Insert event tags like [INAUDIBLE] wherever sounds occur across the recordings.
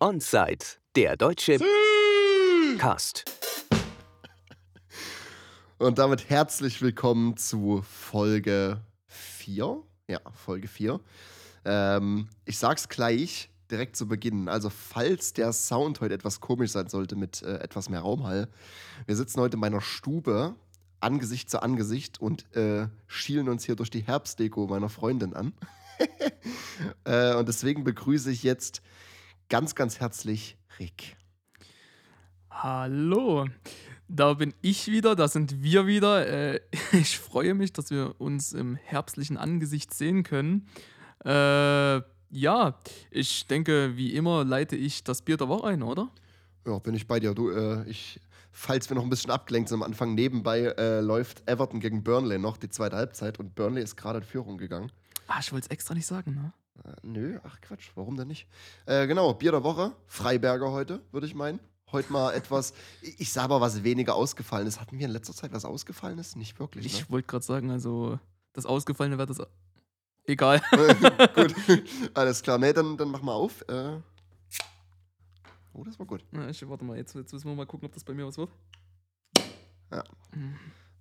On-Site, der deutsche Cast. Und damit herzlich willkommen zu Folge 4. Ja, Folge 4. Ähm, ich sag's gleich direkt zu Beginn. Also, falls der Sound heute etwas komisch sein sollte mit äh, etwas mehr Raumhall, wir sitzen heute in meiner Stube, Angesicht zu Angesicht und äh, schielen uns hier durch die Herbstdeko meiner Freundin an. [LAUGHS] äh, und deswegen begrüße ich jetzt ganz, ganz herzlich Rick. Hallo, da bin ich wieder, da sind wir wieder. Äh, [LAUGHS] ich freue mich, dass wir uns im herbstlichen Angesicht sehen können. Äh, ja, ich denke, wie immer leite ich das Bier der Woche ein, oder? Ja, bin ich bei dir. Du, äh, ich, falls wir noch ein bisschen abgelenkt sind am Anfang, nebenbei äh, läuft Everton gegen Burnley noch die zweite Halbzeit und Burnley ist gerade in Führung gegangen. Ah, ich wollte es extra nicht sagen, ne? Äh, nö, ach Quatsch, warum denn nicht? Äh, genau, Bier der Woche, Freiberger heute, würde ich meinen. Heute mal etwas, [LAUGHS] ich sag mal, was weniger ausgefallen ist. Hatten wir in letzter Zeit was ausgefallen ist? Nicht wirklich. Ne? Ich wollte gerade sagen, also das Ausgefallene wird das. Egal. [LAUGHS] gut, [LAUGHS] alles klar. Nee, dann, dann mach mal auf. Äh. Oh, das war gut. Na, ich, warte mal, jetzt, jetzt müssen wir mal gucken, ob das bei mir was wird. Ja.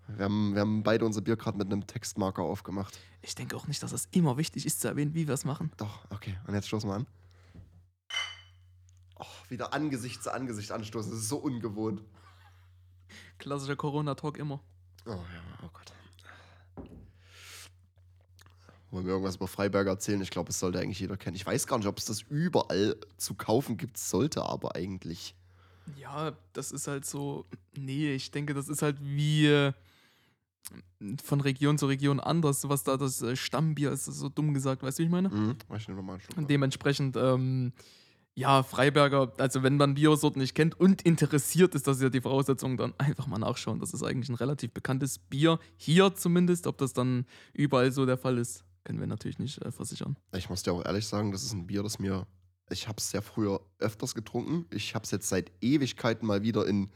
Wir haben, wir haben beide unser Bier gerade mit einem Textmarker aufgemacht. Ich denke auch nicht, dass es immer wichtig ist zu erwähnen, wie wir es machen. Doch, okay. Und jetzt stoßen wir an. Oh, wieder Angesicht zu Angesicht anstoßen. Das ist so ungewohnt. Klassischer Corona-Talk immer. Oh ja, oh Gott. Wollen wir irgendwas über Freiberger erzählen? Ich glaube, es sollte eigentlich jeder kennen. Ich weiß gar nicht, ob es das überall zu kaufen gibt, sollte aber eigentlich. Ja, das ist halt so. Nee, ich denke, das ist halt wie äh, von Region zu Region anders. Was da das äh, Stammbier ist, so dumm gesagt, weißt du, wie ich meine? Mhm. Ich nehme mal einen Schluck. Und dementsprechend, ähm, ja, Freiberger, also wenn man Biersorten nicht kennt und interessiert ist, das ist ja die Voraussetzung, dann einfach mal nachschauen. Das ist eigentlich ein relativ bekanntes Bier, hier zumindest. Ob das dann überall so der Fall ist, können wir natürlich nicht äh, versichern. Ich muss dir auch ehrlich sagen, das ist ein Bier, das mir. Ich habe es sehr früher öfters getrunken. Ich habe es jetzt seit Ewigkeiten mal wieder in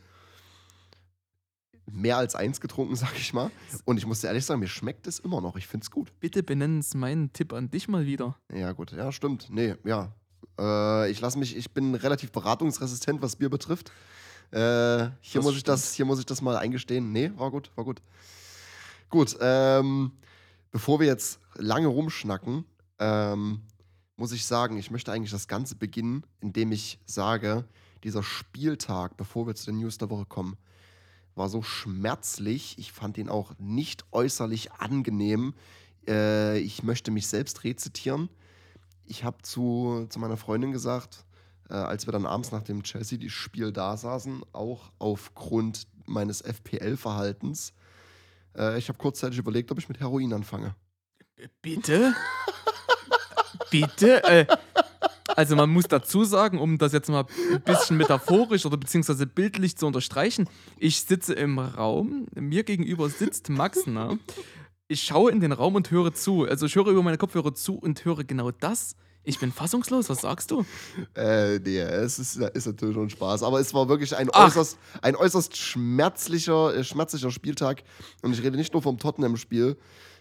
mehr als eins getrunken, [LAUGHS] sag ich mal. Und ich muss dir ehrlich sagen, mir schmeckt es immer noch. Ich finde es gut. Bitte benennen es meinen Tipp an dich mal wieder. Ja, gut. Ja, stimmt. Nee, ja. Äh, ich lasse mich, ich bin relativ beratungsresistent, was Bier betrifft. Äh, hier, Das muss ich das, hier muss ich das mal eingestehen. Nee, war gut, war gut. Gut, ähm, bevor wir jetzt lange rumschnacken, ähm, muss ich sagen, ich möchte eigentlich das Ganze beginnen, indem ich sage, dieser Spieltag, bevor wir zu den News der Woche kommen, war so schmerzlich. Ich fand ihn auch nicht äußerlich angenehm. Äh, ich möchte mich selbst rezitieren. Ich habe zu, zu meiner Freundin gesagt, äh, als wir dann abends nach dem Chelsea-Spiel da saßen, auch aufgrund meines FPL-Verhaltens, äh, ich habe kurzzeitig überlegt, ob ich mit Heroin anfange. Bitte? [LAUGHS] Bitte? Also man muss dazu sagen, um das jetzt mal ein bisschen metaphorisch oder beziehungsweise bildlich zu unterstreichen, ich sitze im Raum, mir gegenüber sitzt Max, ne? Ich schaue in den Raum und höre zu. Also ich höre über meine Kopfhörer zu und höre genau das. Ich bin fassungslos, was sagst du? Äh, nee, es ist, ist natürlich schon Spaß. Aber es war wirklich ein Ach. äußerst, ein äußerst schmerzlicher, äh, schmerzlicher Spieltag. Und ich rede nicht nur vom Tottenham-Spiel.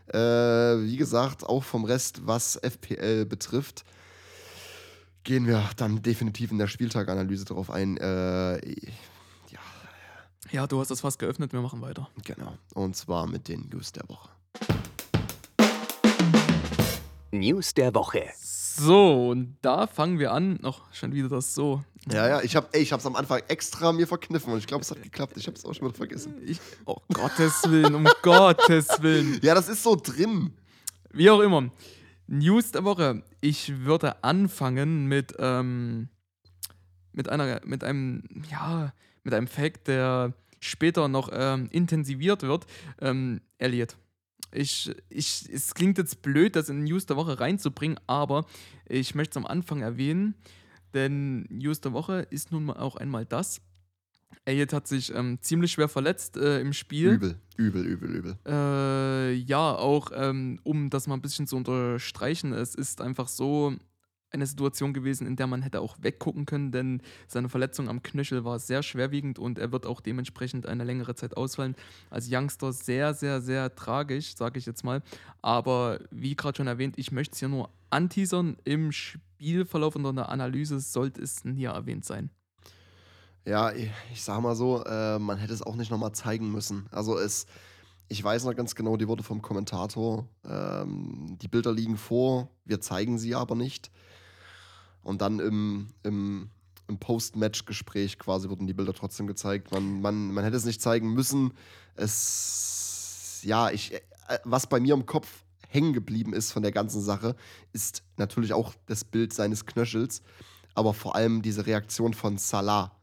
Äh, wie gesagt, auch vom Rest, was FPL betrifft. Gehen wir dann definitiv in der Spieltaganalyse darauf ein. Äh, ja, Ja, du hast das fast geöffnet, wir machen weiter. genau. Und zwar mit den News der Woche. News der Woche. So, und da fangen wir an. Noch schon wieder das so. Ja, ja, ich habe ich hab's am Anfang extra mir verkniffen und ich glaube, es hat geklappt. Ich habe es auch schon wieder vergessen. Ich, oh Gottes Willen, um [LAUGHS] Gottes Willen. Ja, das ist so drin. Wie auch immer. News der Woche. Ich würde anfangen mit, ähm, mit einer, mit einem, ja, mit einem Fact, der später noch ähm, intensiviert wird. Ähm, Elliot. Ich, ich, es klingt jetzt blöd, das in News der Woche reinzubringen, aber ich möchte es am Anfang erwähnen, denn News der Woche ist nun mal auch einmal das. Elliot hat sich ähm, ziemlich schwer verletzt äh, im Spiel. Übel, übel, übel, übel. Äh, ja, auch ähm, um das mal ein bisschen zu unterstreichen, es ist einfach so, eine Situation gewesen, in der man hätte auch weggucken können, denn seine Verletzung am Knöchel war sehr schwerwiegend und er wird auch dementsprechend eine längere Zeit ausfallen. Als Youngster sehr, sehr, sehr tragisch, sage ich jetzt mal. Aber wie gerade schon erwähnt, ich möchte es hier nur anteasern. Im Spielverlauf und in der Analyse sollte es nie erwähnt sein. Ja, ich, ich sag mal so, äh, man hätte es auch nicht nochmal zeigen müssen. Also es, ich weiß noch ganz genau die Worte vom Kommentator. Ähm, die Bilder liegen vor, wir zeigen sie aber nicht. Und dann im, im, im Post-Match-Gespräch quasi wurden die Bilder trotzdem gezeigt. Man, man, man hätte es nicht zeigen müssen. Es, ja, ich, äh, was bei mir im Kopf hängen geblieben ist von der ganzen Sache, ist natürlich auch das Bild seines Knöchels, aber vor allem diese Reaktion von Salah.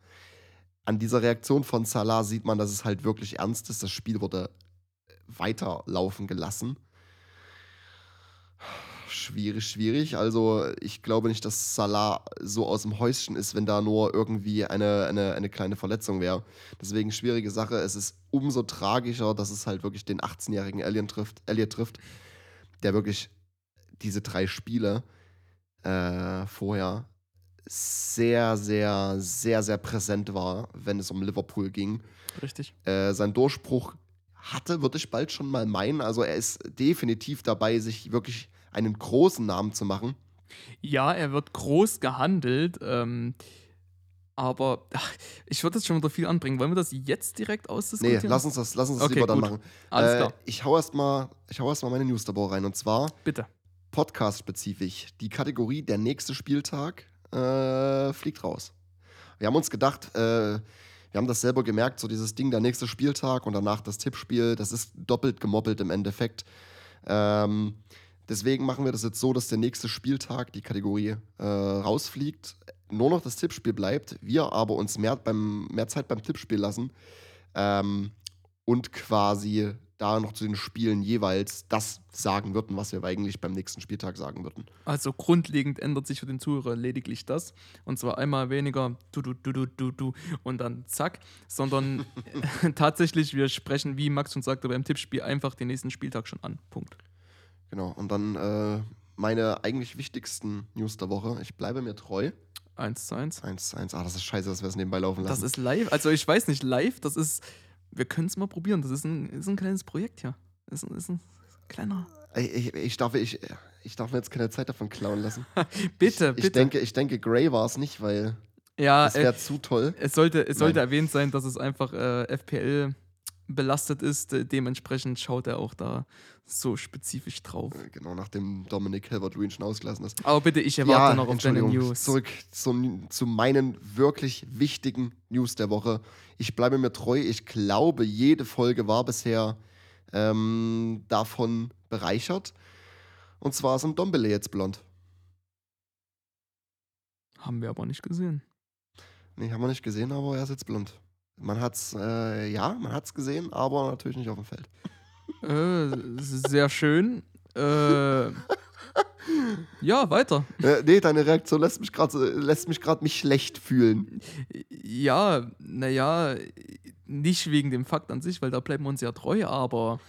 An dieser Reaktion von Salah sieht man, dass es halt wirklich ernst ist. Das Spiel wurde weiterlaufen gelassen schwierig, schwierig. Also ich glaube nicht, dass Salah so aus dem Häuschen ist, wenn da nur irgendwie eine, eine, eine kleine Verletzung wäre. Deswegen schwierige Sache. Es ist umso tragischer, dass es halt wirklich den 18-jährigen Elliot trifft, Elliot trifft, der wirklich diese drei Spiele äh, vorher sehr, sehr, sehr, sehr präsent war, wenn es um Liverpool ging. Richtig. Äh, sein Durchbruch hatte, würde ich bald schon mal meinen. Also er ist definitiv dabei, sich wirklich einen großen Namen zu machen. Ja, er wird groß gehandelt. Ähm, aber ach, ich würde jetzt schon wieder viel anbringen. Wollen wir das jetzt direkt ausdiskutieren? Nee, lass uns das, lass uns das Okay, lieber dann gut. machen. Alles Äh, klar. ich hau erstmal erst mal meine News dabei rein. Und zwar Bitte. Podcast-spezifisch. Die Kategorie Der nächste Spieltag äh, fliegt raus. Wir haben uns gedacht, äh, wir haben das selber gemerkt, so dieses Ding, der nächste Spieltag und danach das Tippspiel, das ist doppelt gemoppelt im Endeffekt. Ähm, deswegen machen wir das jetzt so, dass der nächste Spieltag die Kategorie äh, rausfliegt, nur noch das Tippspiel bleibt, wir aber uns mehr, beim, mehr Zeit beim Tippspiel lassen ähm, und quasi da noch zu den Spielen jeweils das sagen würden, was wir eigentlich beim nächsten Spieltag sagen würden. Also grundlegend ändert sich für den Zuhörer lediglich das. Und zwar einmal weniger du, du, du, du, du, du und dann zack, sondern [LAUGHS] [LAUGHS] tatsächlich, wir sprechen, wie Max schon sagte, beim Tippspiel einfach den nächsten Spieltag schon an. Punkt. Genau, und dann äh, meine eigentlich wichtigsten News der Woche. Ich bleibe mir treu. 1 zu 1. 1 1. Ah, das ist scheiße, dass wir es nebenbei laufen lassen. Das ist live. Also ich weiß nicht, live, das ist, wir können es mal probieren. Das ist ein, ist ein kleines Projekt hier. Das ist, ein- ist ein kleiner. ich, ich, ich, darf, ich, ich darf mir jetzt keine Zeit davon klauen lassen. [LAUGHS] Bitte, ich, bitte. Ich denke, ich denke Gray war es nicht, weil ja, das äh, wäre zu toll. es sollte, es sollte erwähnt sein, dass es einfach äh, FPL belastet ist. Äh, dementsprechend schaut er auch da so spezifisch drauf. Äh, Genau, nachdem Dominik Calvert-Lewin schon ausgelassen ist. Aber bitte, ich erwarte noch auf deine. News. Zurück zum, zu meinen wirklich wichtigen News der Woche. Ich bleibe mir treu. Ich glaube, jede Folge war bisher ähm, davon bereichert. Und zwar ist ein Dombele jetzt blond. Haben wir aber nicht gesehen. Nee, haben wir nicht gesehen, aber er ist jetzt blond. Man hat's, äh, ja, man hat's gesehen, aber natürlich nicht auf dem Feld. Äh, sehr schön. Äh, ja, weiter. Äh, nee, deine Reaktion lässt mich gerade lässt mich gerade mich schlecht fühlen. Ja, naja, nicht wegen dem Fakt an sich, weil da bleiben wir uns ja treu, aber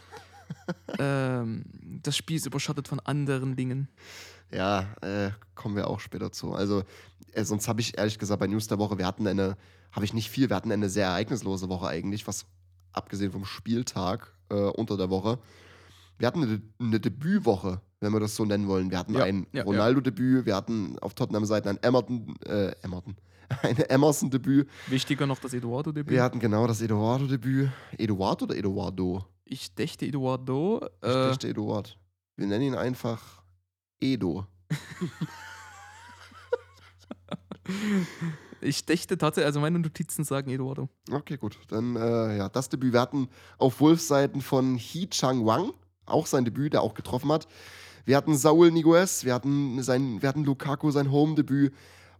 ähm, das Spiel ist überschattet von anderen Dingen. Ja, äh, kommen wir auch später zu. Also, äh, sonst habe ich ehrlich gesagt bei News der Woche, wir hatten eine, habe ich nicht viel, wir hatten eine sehr ereignislose Woche eigentlich, was abgesehen vom Spieltag äh, unter der Woche. Wir hatten eine, eine Debütwoche, wenn wir das so nennen wollen. Wir hatten Ja, ein ja. Ronaldo-Debüt, wir hatten auf Tottenham-Seiten ein Emerton, äh, Emerton, [LAUGHS] ein Emerson-Debüt. Wichtiger noch das Eduardo-Debüt. Wir hatten genau das Eduardo-Debüt. Eduardo oder Eduardo? Ich dächte Eduardo. Ich Äh, dachte Eduard. Wir nennen ihn einfach Edo. [LAUGHS] ich dächte tatsächlich, also meine Notizen sagen Eduardo. Okay, gut. Dann, äh, ja, das Debüt. Wir hatten auf Wolfsseiten von Hee Chang Wang, auch sein Debüt, der auch getroffen hat. Wir hatten Saul Niguez, wir hatten, sein, wir hatten Lukaku, sein Home-Debüt.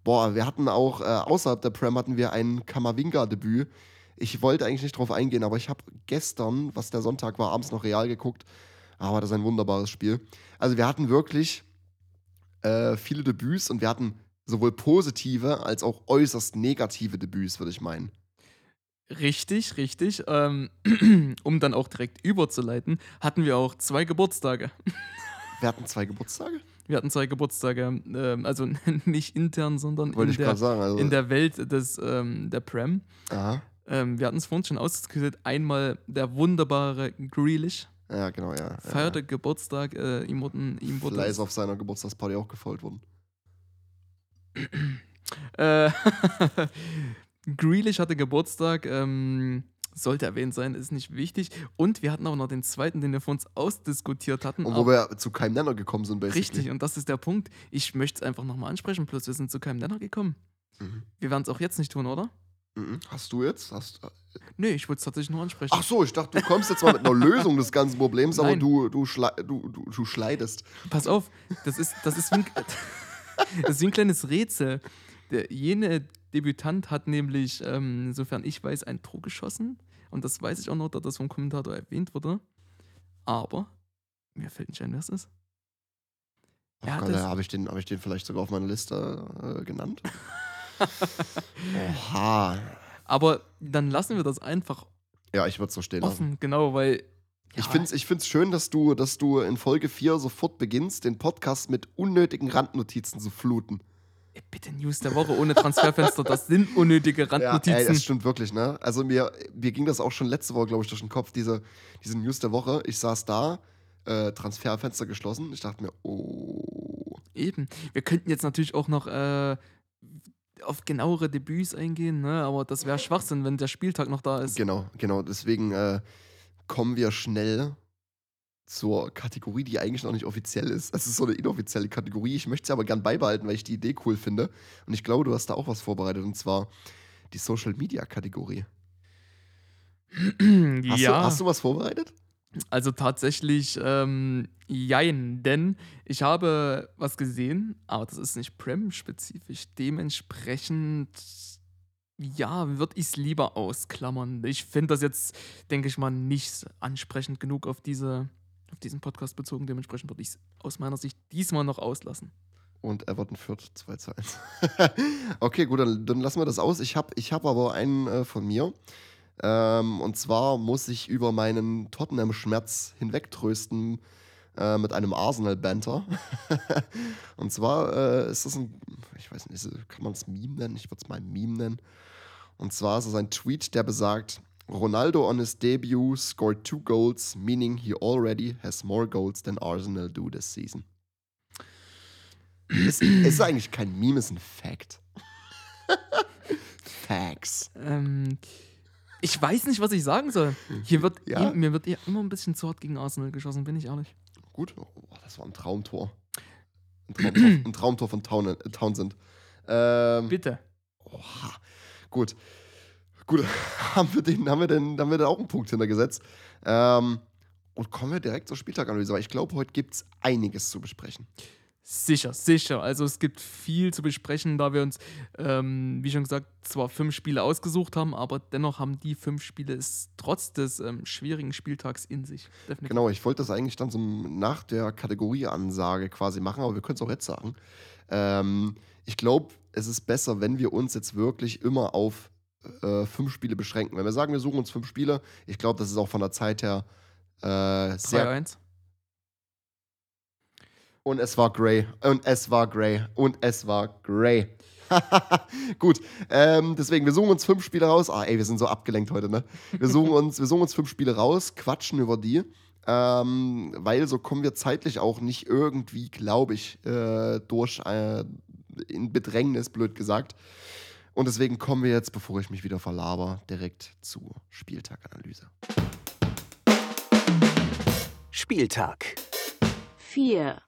Boah, wir hatten auch, äh, außerhalb der Prem hatten wir ein Kamavinga-Debüt. Ich wollte eigentlich nicht drauf eingehen, aber ich habe gestern, was der Sonntag war, abends noch real geguckt. Aber das ist ein wunderbares Spiel. Also wir hatten wirklich äh, viele Debüts und wir hatten sowohl positive als auch äußerst negative Debüts, würde ich meinen. Richtig, richtig. Ähm, [CLEARS THROAT] um dann auch direkt überzuleiten, hatten wir auch zwei Geburtstage. [LAUGHS] Wir hatten zwei Geburtstage. Wir hatten zwei Geburtstage, ähm, also [LAUGHS] nicht intern, sondern in der, sagen. Also, in der Welt des, ähm, der Prem. aha. Ähm, wir hatten es vorhin schon ausdiskutiert. Einmal der wunderbare Grealish Ja, genau, ja. ja. feierte Geburtstag. Äh, ihm, wurden, ihm wurde ist auf seiner Geburtstagsparty auch gefolgt worden. Äh, [LAUGHS] Grealish hatte Geburtstag, ähm, sollte erwähnt sein, ist nicht wichtig. Und wir hatten auch noch den zweiten, den wir vor uns ausdiskutiert hatten. Und wo wir zu keinem Nenner gekommen sind, basically. richtig, und das ist der Punkt. Ich möchte es einfach nochmal ansprechen, plus wir sind zu keinem Nenner gekommen. Mhm. Wir werden es auch jetzt nicht tun, oder? Mhm. Hast du jetzt? Hast, Nee, ich wollte es tatsächlich nur ansprechen. ach so, ich dachte, du kommst jetzt mal mit einer [LAUGHS] Lösung des ganzen Problems, aber Nein. du, du, schlei du, du, du schleidest. Pass auf, das ist, das ist, wie, ein, [LAUGHS] das ist wie ein kleines Rätsel. Der, jene Debütant hat nämlich, ähm, sofern ich weiß, ein Tor geschossen. Und das weiß ich auch noch, da das vom Kommentator erwähnt wurde. Aber mir fällt nicht ein, wer es ist. Ach, es- Habe ich, den- hab ich den vielleicht sogar auf meiner Liste äh, genannt? [LAUGHS] Oha. Aber dann lassen wir das einfach Ja, ich würde es so stehen lassen. offen, genau, weil. Ich ja, finde es ich find's schön, dass du, dass du in Folge 4 sofort beginnst, den Podcast mit unnötigen Randnotizen zu fluten. ey, Bitte News der Woche ohne Transferfenster, das sind unnötige Ja, ey, Randnotizen. das stimmt wirklich, ne? Also mir, mir ging das auch schon letzte Woche, glaube ich, durch den Kopf, diese, diese News der Woche. Ich saß da, äh, Transferfenster geschlossen. Ich dachte mir, oh. Eben. Wir könnten jetzt natürlich auch noch äh, auf genauere Debüts eingehen, ne? aber das wäre Schwachsinn, wenn der Spieltag noch da ist. Genau, genau. Deswegen äh, kommen wir schnell zur Kategorie, die eigentlich noch nicht offiziell ist. Es ist so eine inoffizielle Kategorie. Ich möchte sie aber gern beibehalten, weil ich die Idee cool finde. Und ich glaube, du hast da auch was vorbereitet, und zwar die Social Media Kategorie. [CLEARS THROAT] Hast, ja, du, hast du was vorbereitet? also tatsächlich ähm, jein, denn ich habe was gesehen, aber das ist nicht Prem-spezifisch. Dementsprechend, ja, würde ich es lieber ausklammern. Ich finde das jetzt, denke ich mal, nicht ansprechend genug auf, diese, auf diesen Podcast bezogen. Dementsprechend würde ich es aus meiner Sicht diesmal noch auslassen. Und Everton führt 2 zu 1. [LAUGHS] okay, gut, dann, dann lassen wir das aus. Ich habe ich hab aber einen äh, von mir. Ähm, und zwar muss ich über meinen Tottenham-Schmerz hinwegtrösten äh, mit einem Arsenal-Banter. [LAUGHS] und zwar äh, ist das ein, ich weiß nicht, kann man es Meme nennen? Ich würde es mal Meme nennen. Und zwar ist es ein Tweet, der besagt, Ronaldo on his debut scored two goals, meaning he already has more goals than Arsenal do this season. Es ist eigentlich kein Meme, es ist ein Fact. [LAUGHS] Facts. Ähm, ich weiß nicht, was ich sagen soll. Hier wird, Ja? mir wird immer ein bisschen zu hart gegen Arsenal geschossen, bin ich ehrlich. Gut, oh, das war ein Traumtor. Ein Traumtor, ein Traumtor von Town, äh, Townsend. Ähm, Bitte. oha. Gut. Gut, [LAUGHS] haben wir, den, haben, wir den, haben wir da auch einen Punkt hintergesetzt. Ähm, und kommen wir direkt zur Spieltaganalyse, weil ich glaube, heute gibt es einiges zu besprechen. Sicher, sicher. Also es gibt viel zu besprechen, da wir uns, ähm, wie schon gesagt, zwar fünf Spiele ausgesucht haben, aber dennoch haben die fünf Spiele es trotz des ähm, schwierigen Spieltags in sich. Definitiv. Genau, ich wollte das eigentlich dann so nach der Kategorieansage quasi machen, aber wir können es auch jetzt sagen. Ähm, ich glaube, es ist besser, wenn wir uns jetzt wirklich immer auf äh, fünf Spiele beschränken. Wenn wir sagen, wir suchen uns fünf Spiele, ich glaube, das ist auch von der Zeit her äh, sehr. 3-1. Und es war Grey. Und es war Grey. Und es war Grey. [LAUGHS] Gut, ähm, deswegen, wir suchen uns fünf Spiele raus. Ah, ey, wir sind so abgelenkt heute, ne? Wir suchen uns, wir suchen uns fünf Spiele raus, quatschen über die, ähm, weil so kommen wir zeitlich auch nicht irgendwie, glaube ich, äh, durch äh, in Bedrängnis, blöd gesagt. Und deswegen kommen wir jetzt, bevor ich mich wieder verlaber, direkt zur Spieltaganalyse. Spieltag. 4,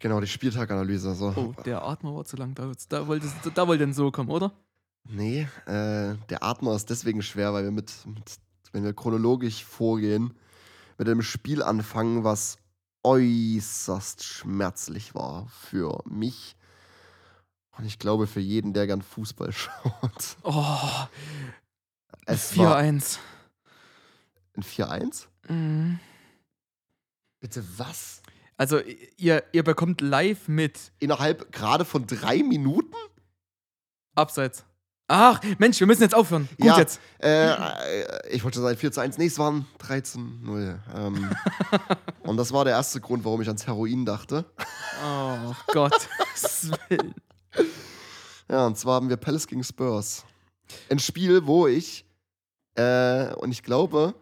Genau, die Spieltaganalyse. So. Oh, der Atmer war zu lang. Da, da, wollte, da wollte denn so kommen, oder? Nee, äh, der Atmer ist deswegen schwer, weil wir mit, mit, wenn wir chronologisch vorgehen, mit einem Spiel anfangen, was äußerst schmerzlich war für mich. Und ich glaube für jeden, der gern Fußball [LAUGHS] schaut. Oh, Es war 4-1. ein 4-1? Mhm. Bitte was? Also ihr, ihr bekommt live mit Innerhalb gerade von drei Minuten? Abseits. Ach, Mensch, wir müssen jetzt aufhören. Gut Ja. jetzt. Äh, äh, ich wollte sagen 4 zu 1. Nee, es waren 13 0. Ähm, [LAUGHS] und das war der erste Grund, warum ich ans Heroin dachte. Oh Gott. [LAUGHS] Ja, und zwar haben wir Palace gegen Spurs. Ein Spiel, wo ich, äh, und ich glaube,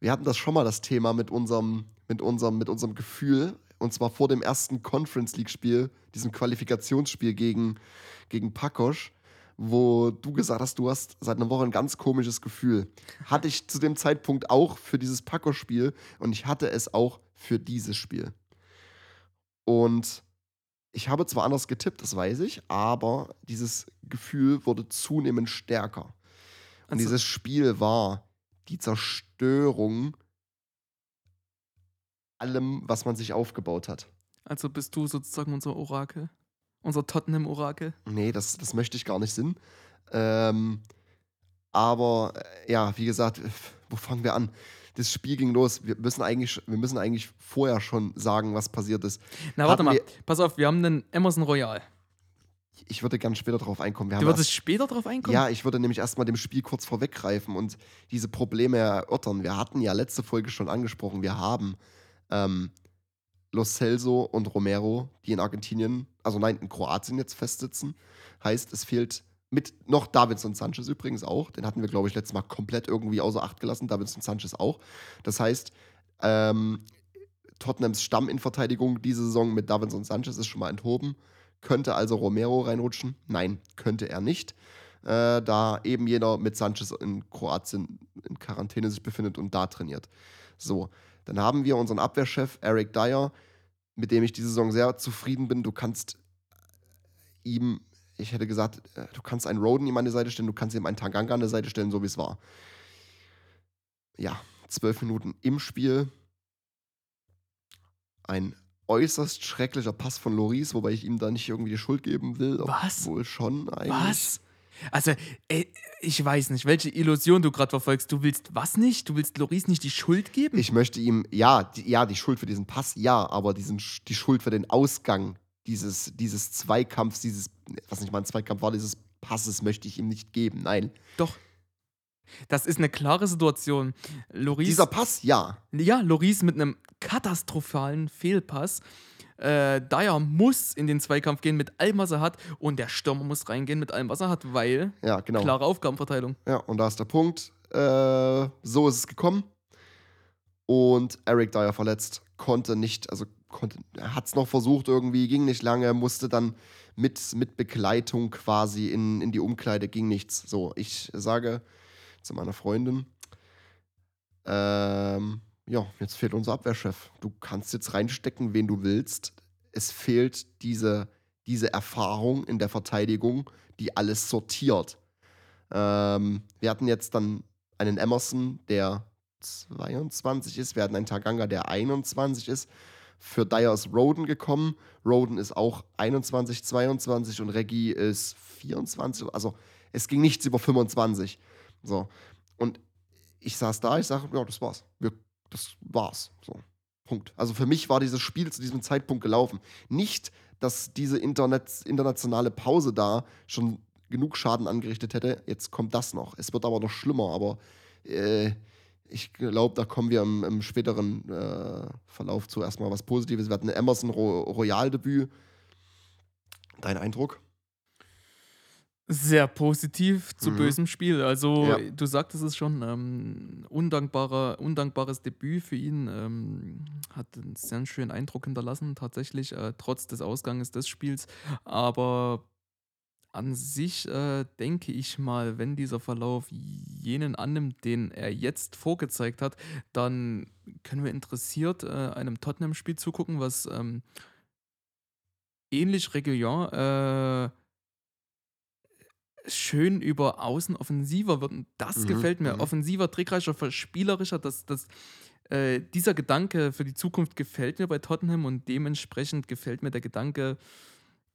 wir hatten das schon mal, das Thema mit unserem, mit unserem, mit unserem Gefühl, und zwar vor dem ersten Conference League-Spiel, diesem Qualifikationsspiel gegen, gegen Pakosch, wo du gesagt hast, du hast seit einer Woche ein ganz komisches Gefühl. Hatte ich zu dem Zeitpunkt auch für dieses Pakosch-Spiel und ich hatte es auch für dieses Spiel. Und ich habe zwar anders getippt, das weiß ich, aber dieses Gefühl wurde zunehmend stärker. Und Also- dieses Spiel war die Zerstörung allem, was man sich aufgebaut hat. Also bist du sozusagen unser Orakel? Unser Tottenham-Orakel? Nee, das, das möchte ich gar nicht sind. Ähm, aber äh, ja, wie gesagt, äh, wo fangen wir an? Das Spiel ging los. Wir müssen eigentlich, wir müssen eigentlich vorher schon sagen, was passiert ist. Na, warte Hatten mal. Pass auf, wir haben einen Emerson Royal. Ich würde gern später drauf einkommen. Wir Du würdest erst- später drauf einkommen? Ja, ich würde nämlich erstmal dem Spiel kurz vorweggreifen und diese Probleme erörtern. Wir hatten ja letzte Folge schon angesprochen, wir haben ähm, Los Celso und Romero, die in Argentinien, also nein, in Kroatien jetzt festsitzen. Heißt, es fehlt mit noch Davidson Sanchez übrigens auch. Den hatten wir, glaube ich, letztes Mal komplett irgendwie außer Acht gelassen. Davidson Sanchez auch. Das heißt, ähm, Tottenhams Stamm in Verteidigung diese Saison mit Davinson Sanchez ist schon mal enthoben. Könnte also Romero reinrutschen? Nein, könnte er nicht. Äh, da eben jener mit Sanchez in Kroatien in Quarantäne sich befindet und da trainiert. So, dann haben wir unseren Abwehrchef Eric Dyer, mit dem ich diese Saison sehr zufrieden bin. Du kannst ihm, ich hätte gesagt, äh, du kannst einen Roden ihm an die Seite stellen, du kannst ihm einen Tanganga an die Seite stellen, so wie es war. Ja, zwölf Minuten im Spiel. Ein äußerst schrecklicher Pass von Loris, wobei ich ihm da nicht irgendwie die Schuld geben will. Was? Wohl schon eigentlich. Was? Also, ey, ich weiß nicht, welche Illusion du gerade verfolgst. Du willst was nicht? Du willst Loris nicht die Schuld geben? Ich möchte ihm, ja, die, ja, die Schuld für diesen Pass, ja, aber diesen, die Schuld für den Ausgang dieses, dieses Zweikampfs, dieses, was nicht mal ein Zweikampf war, dieses Passes möchte ich ihm nicht geben. Nein. Doch. Das ist eine klare Situation. Loris, Dieser Pass, ja. ja, Loris mit einem katastrophalen Fehlpass. Äh, Dyer muss in den Zweikampf gehen mit allem, was er hat. Und der Stürmer muss reingehen mit allem, was er hat, weil Ja, genau. klare Aufgabenverteilung. Ja, und da ist der Punkt. Äh, so ist es gekommen. Und Eric Dyer verletzt, konnte nicht, also hat es noch versucht irgendwie, ging nicht lange, musste dann mit, mit Begleitung quasi in, in die Umkleide, ging nichts. So, ich sage zu meiner Freundin, ähm, ja, jetzt fehlt unser Abwehrchef. Du kannst jetzt reinstecken, wen du willst. Es fehlt diese, diese Erfahrung in der Verteidigung, die alles sortiert. Ähm, wir hatten jetzt dann einen Emerson, der 22 ist. Wir hatten einen Taganga, der 21 ist. Für Dyer ist Roden gekommen. Roden ist auch 21, 22 und Reggie ist 24. Also es ging nichts über 25. So. Und ich saß da, ich sage, ja, das war's. Wir, das war's. So. Punkt. Also für mich war dieses Spiel zu diesem Zeitpunkt gelaufen. Nicht, dass diese Internet, internationale Pause da schon genug Schaden angerichtet hätte. Jetzt kommt das noch. Es wird aber noch schlimmer, aber äh, ich glaube, da kommen wir im, im späteren äh, Verlauf zu erstmal was Positives. Wir hatten ein Emerson Ro Royal-Debüt. Dein Eindruck? Sehr positiv zu Mhm. bösem Spiel. Also, Ja. du sagtest es schon, ähm, undankbarer, undankbares Debüt für ihn. Ähm, hat einen sehr schönen Eindruck hinterlassen, tatsächlich, äh, trotz des Ausganges des Spiels. Aber an sich äh, denke ich mal, wenn dieser Verlauf jenen annimmt, den er jetzt vorgezeigt hat, dann können wir interessiert äh, einem Tottenham-Spiel zugucken, was ähm, ähnlich regulär äh, schön über außen offensiver wird. Und das Mhm, gefällt mir. mhm. Offensiver, trickreicher, spielerischer. Das, das, äh, dieser Gedanke für die Zukunft gefällt mir bei Tottenham und dementsprechend gefällt mir der Gedanke,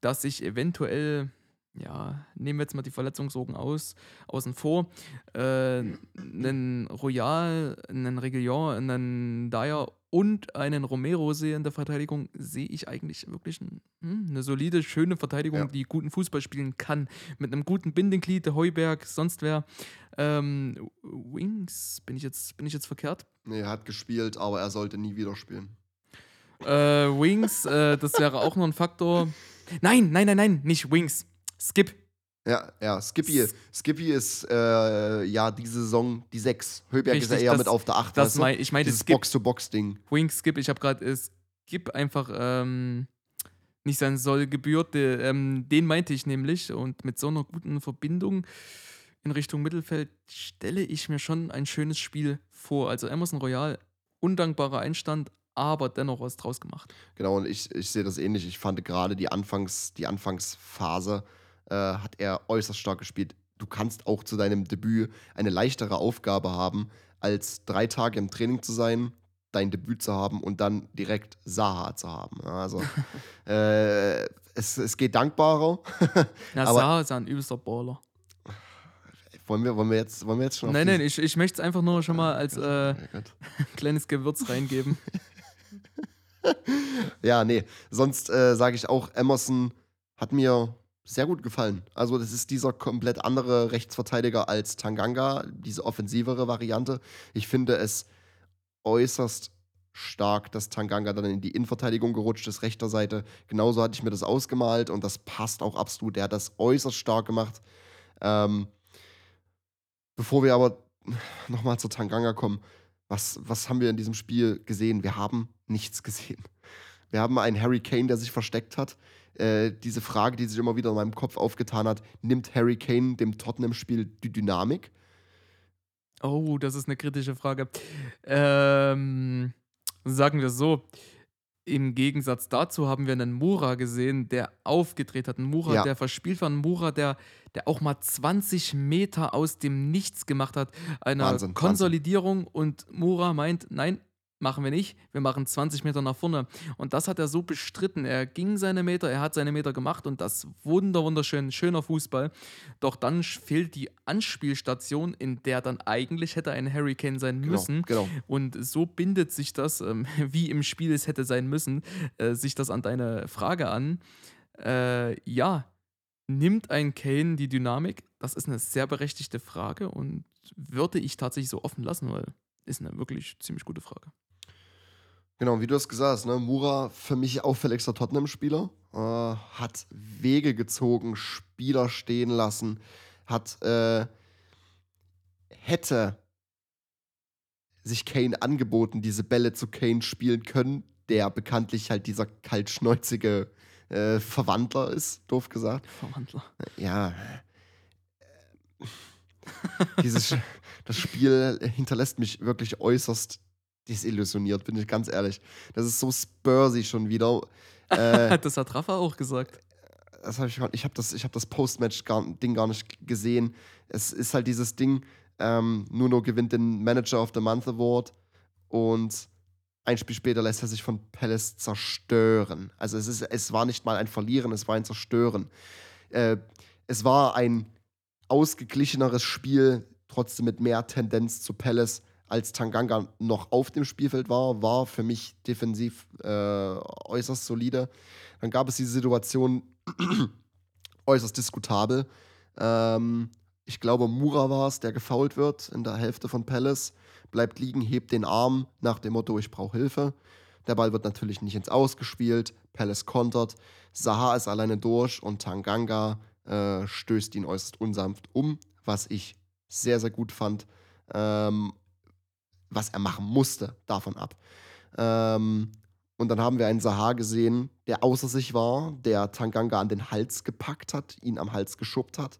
dass ich eventuell, ja, nehmen wir jetzt mal die Verletzungssorgen aus, außen vor, äh, einen Royal, einen Reguilon, einen Dyer und einen Romero sehe in der Verteidigung, sehe ich eigentlich wirklich ein, hm, eine solide, schöne Verteidigung, Ja. die guten Fußball spielen kann. Mit einem guten Bindeglied, der Heuberg, sonst wer. Ähm, Wings, bin ich, jetzt, bin ich jetzt verkehrt? Nee, er hat gespielt, aber er sollte nie wieder spielen. Äh, Wings, äh, das wäre auch noch ein Faktor. Nein, nein, nein, nein, nicht Wings. Skip. Ja, ja, Skippy. Skippy ist äh, ja diese Saison die 6. Höberg ist ja eher das- mit auf der 8. Das mein, ich meine Dieses. Box-to-Box-Ding. Wings Skip. Ich habe gerade äh, Skip einfach ähm, nicht sein Soll gebührt. Ähm, den meinte ich nämlich. Und mit so einer guten Verbindung in Richtung Mittelfeld stelle ich mir schon ein schönes Spiel vor. Also Emerson Royal, undankbarer Einstand, aber dennoch was draus gemacht. Genau, und ich, ich sehe das ähnlich. Ich fand gerade die, Anfangs, die Anfangsphase äh, hat er äußerst stark gespielt. Du kannst auch zu deinem Debüt eine leichtere Aufgabe haben, als drei Tage im Training zu sein, dein Debüt zu haben und dann direkt Saha zu haben. Ja, Also [LAUGHS] äh, es, es geht dankbarer. [LAUGHS] Na, Aber- Saha ist ja ein übelster Baller. wollen, wir, wollen, wir jetzt, wollen wir jetzt schon Nein, nein, ich, ich möchte es einfach nur schon mal als äh, [LAUGHS] kleines Gewürz reingeben. Ja, nee. Sonst äh, sage ich auch, Emerson hat mir sehr gut gefallen. Also, das ist dieser komplett andere Rechtsverteidiger als Tanganga, diese offensivere Variante. Ich finde es äußerst stark, dass Tanganga dann in die Innenverteidigung gerutscht ist, rechter Seite. Genauso hatte ich mir das ausgemalt und das passt auch absolut. Der hat das äußerst stark gemacht. Ähm, bevor wir aber nochmal zu Tanganga kommen, was, was haben wir in diesem Spiel gesehen? Wir haben nichts gesehen. Wir haben einen Harry Kane, der sich versteckt hat. Äh, diese Frage, die sich immer wieder in meinem Kopf aufgetan hat, nimmt Harry Kane dem Tottenham-Spiel die Dynamik? Oh, das ist eine kritische Frage. Ähm, sagen wir so. Im Gegensatz dazu haben wir einen Mura gesehen, der aufgedreht hat. Ein Mura, Ja. der verspielt war. Ein Mura, der, der auch mal 20 Meter aus dem Nichts gemacht hat. Eine Wahnsinn, Konsolidierung. Und Mura meint, nein, machen wir nicht. Wir machen 20 Meter nach vorne. Und das hat er so bestritten. Er ging seine Meter, er hat seine Meter gemacht und das wunder, wunderschön, schöner Fußball. Doch dann fehlt die Anspielstation, in der dann eigentlich hätte ein Hurricane sein müssen. Genau, genau. Und so bindet sich das, ähm, [LAUGHS] wie im Spiel es hätte sein müssen, äh, sich das an deine Frage an. Äh, ja, nimmt ein Kane die Dynamik? Das ist eine sehr berechtigte Frage und würde ich tatsächlich so offen lassen, weil ist eine wirklich ziemlich gute Frage. Genau, wie du es gesagt hast, ne? Mura für mich auffälligster Tottenham-Spieler. Äh, hat Wege gezogen, Spieler stehen lassen, hat äh, hätte sich Kane angeboten, diese Bälle zu Kane spielen können, der bekanntlich halt dieser kaltschnäuzige äh, Verwandler ist, doof gesagt. Verwandler. Ja. äh, Dieses, das Spiel hinterlässt mich wirklich äußerst desillusioniert, bin ich ganz ehrlich. Das ist so Spursy schon wieder. Äh, [LAUGHS] das hat Rafa auch gesagt. das hab ich ich habe das, ich hab das Post-Match-Ding gar nicht gesehen. Es ist halt dieses Ding, ähm, Nuno gewinnt den Manager of the Month Award und ein Spiel später lässt er sich von Palace zerstören. Also es, ist, es war nicht mal ein Verlieren, es war ein Zerstören. Äh, es war ein ausgeglicheneres Spiel, trotzdem mit mehr Tendenz zu Palace, als Tanganga noch auf dem Spielfeld war, war für mich defensiv äh, äußerst solide. Dann gab es diese Situation [CLEARS THROAT] äußerst diskutabel. Ähm, ich glaube, Mura war es, der gefoult wird in der Hälfte von Palace, bleibt liegen, hebt den Arm nach dem Motto, ich brauche Hilfe. Der Ball wird natürlich nicht ins Ausgespielt, Palace kontert, Saha ist alleine durch und Tanganga äh, stößt ihn äußerst unsanft um, was ich sehr, sehr gut fand. Ähm, was er machen musste, davon ab. Ähm, und dann haben wir einen Sahar gesehen, der außer sich war, der Tanganga an den Hals gepackt hat, ihn am Hals geschubbt hat.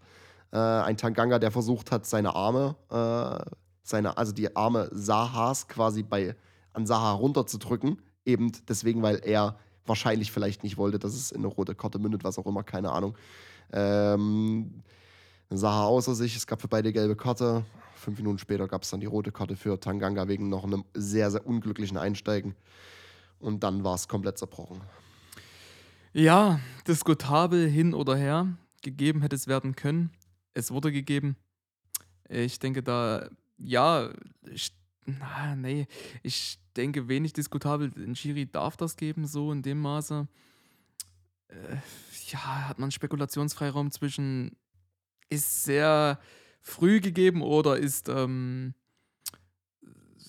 Äh, ein Tanganga, der versucht hat, seine Arme, äh, seine, also die Arme Sahas quasi bei, an Saha runterzudrücken. Eben deswegen, weil er wahrscheinlich vielleicht nicht wollte, dass es in eine rote Karte mündet, was auch immer, keine Ahnung. Ähm, Saha außer sich, es gab für beide gelbe Karte. Fünf Minuten später gab es dann die rote Karte für Tanganga wegen noch einem sehr, sehr unglücklichen Einsteigen. Und dann war es komplett zerbrochen. Ja, diskutabel hin oder her. Gegeben hätte es werden können. Es wurde gegeben. Ich denke da, ja, ich, na, nee, ich denke wenig diskutabel. Ein Schiri darf das geben, so in dem Maße. Äh, ja, hat man Spekulationsfreiraum zwischen, ist sehr früh gegeben oder ist, ähm,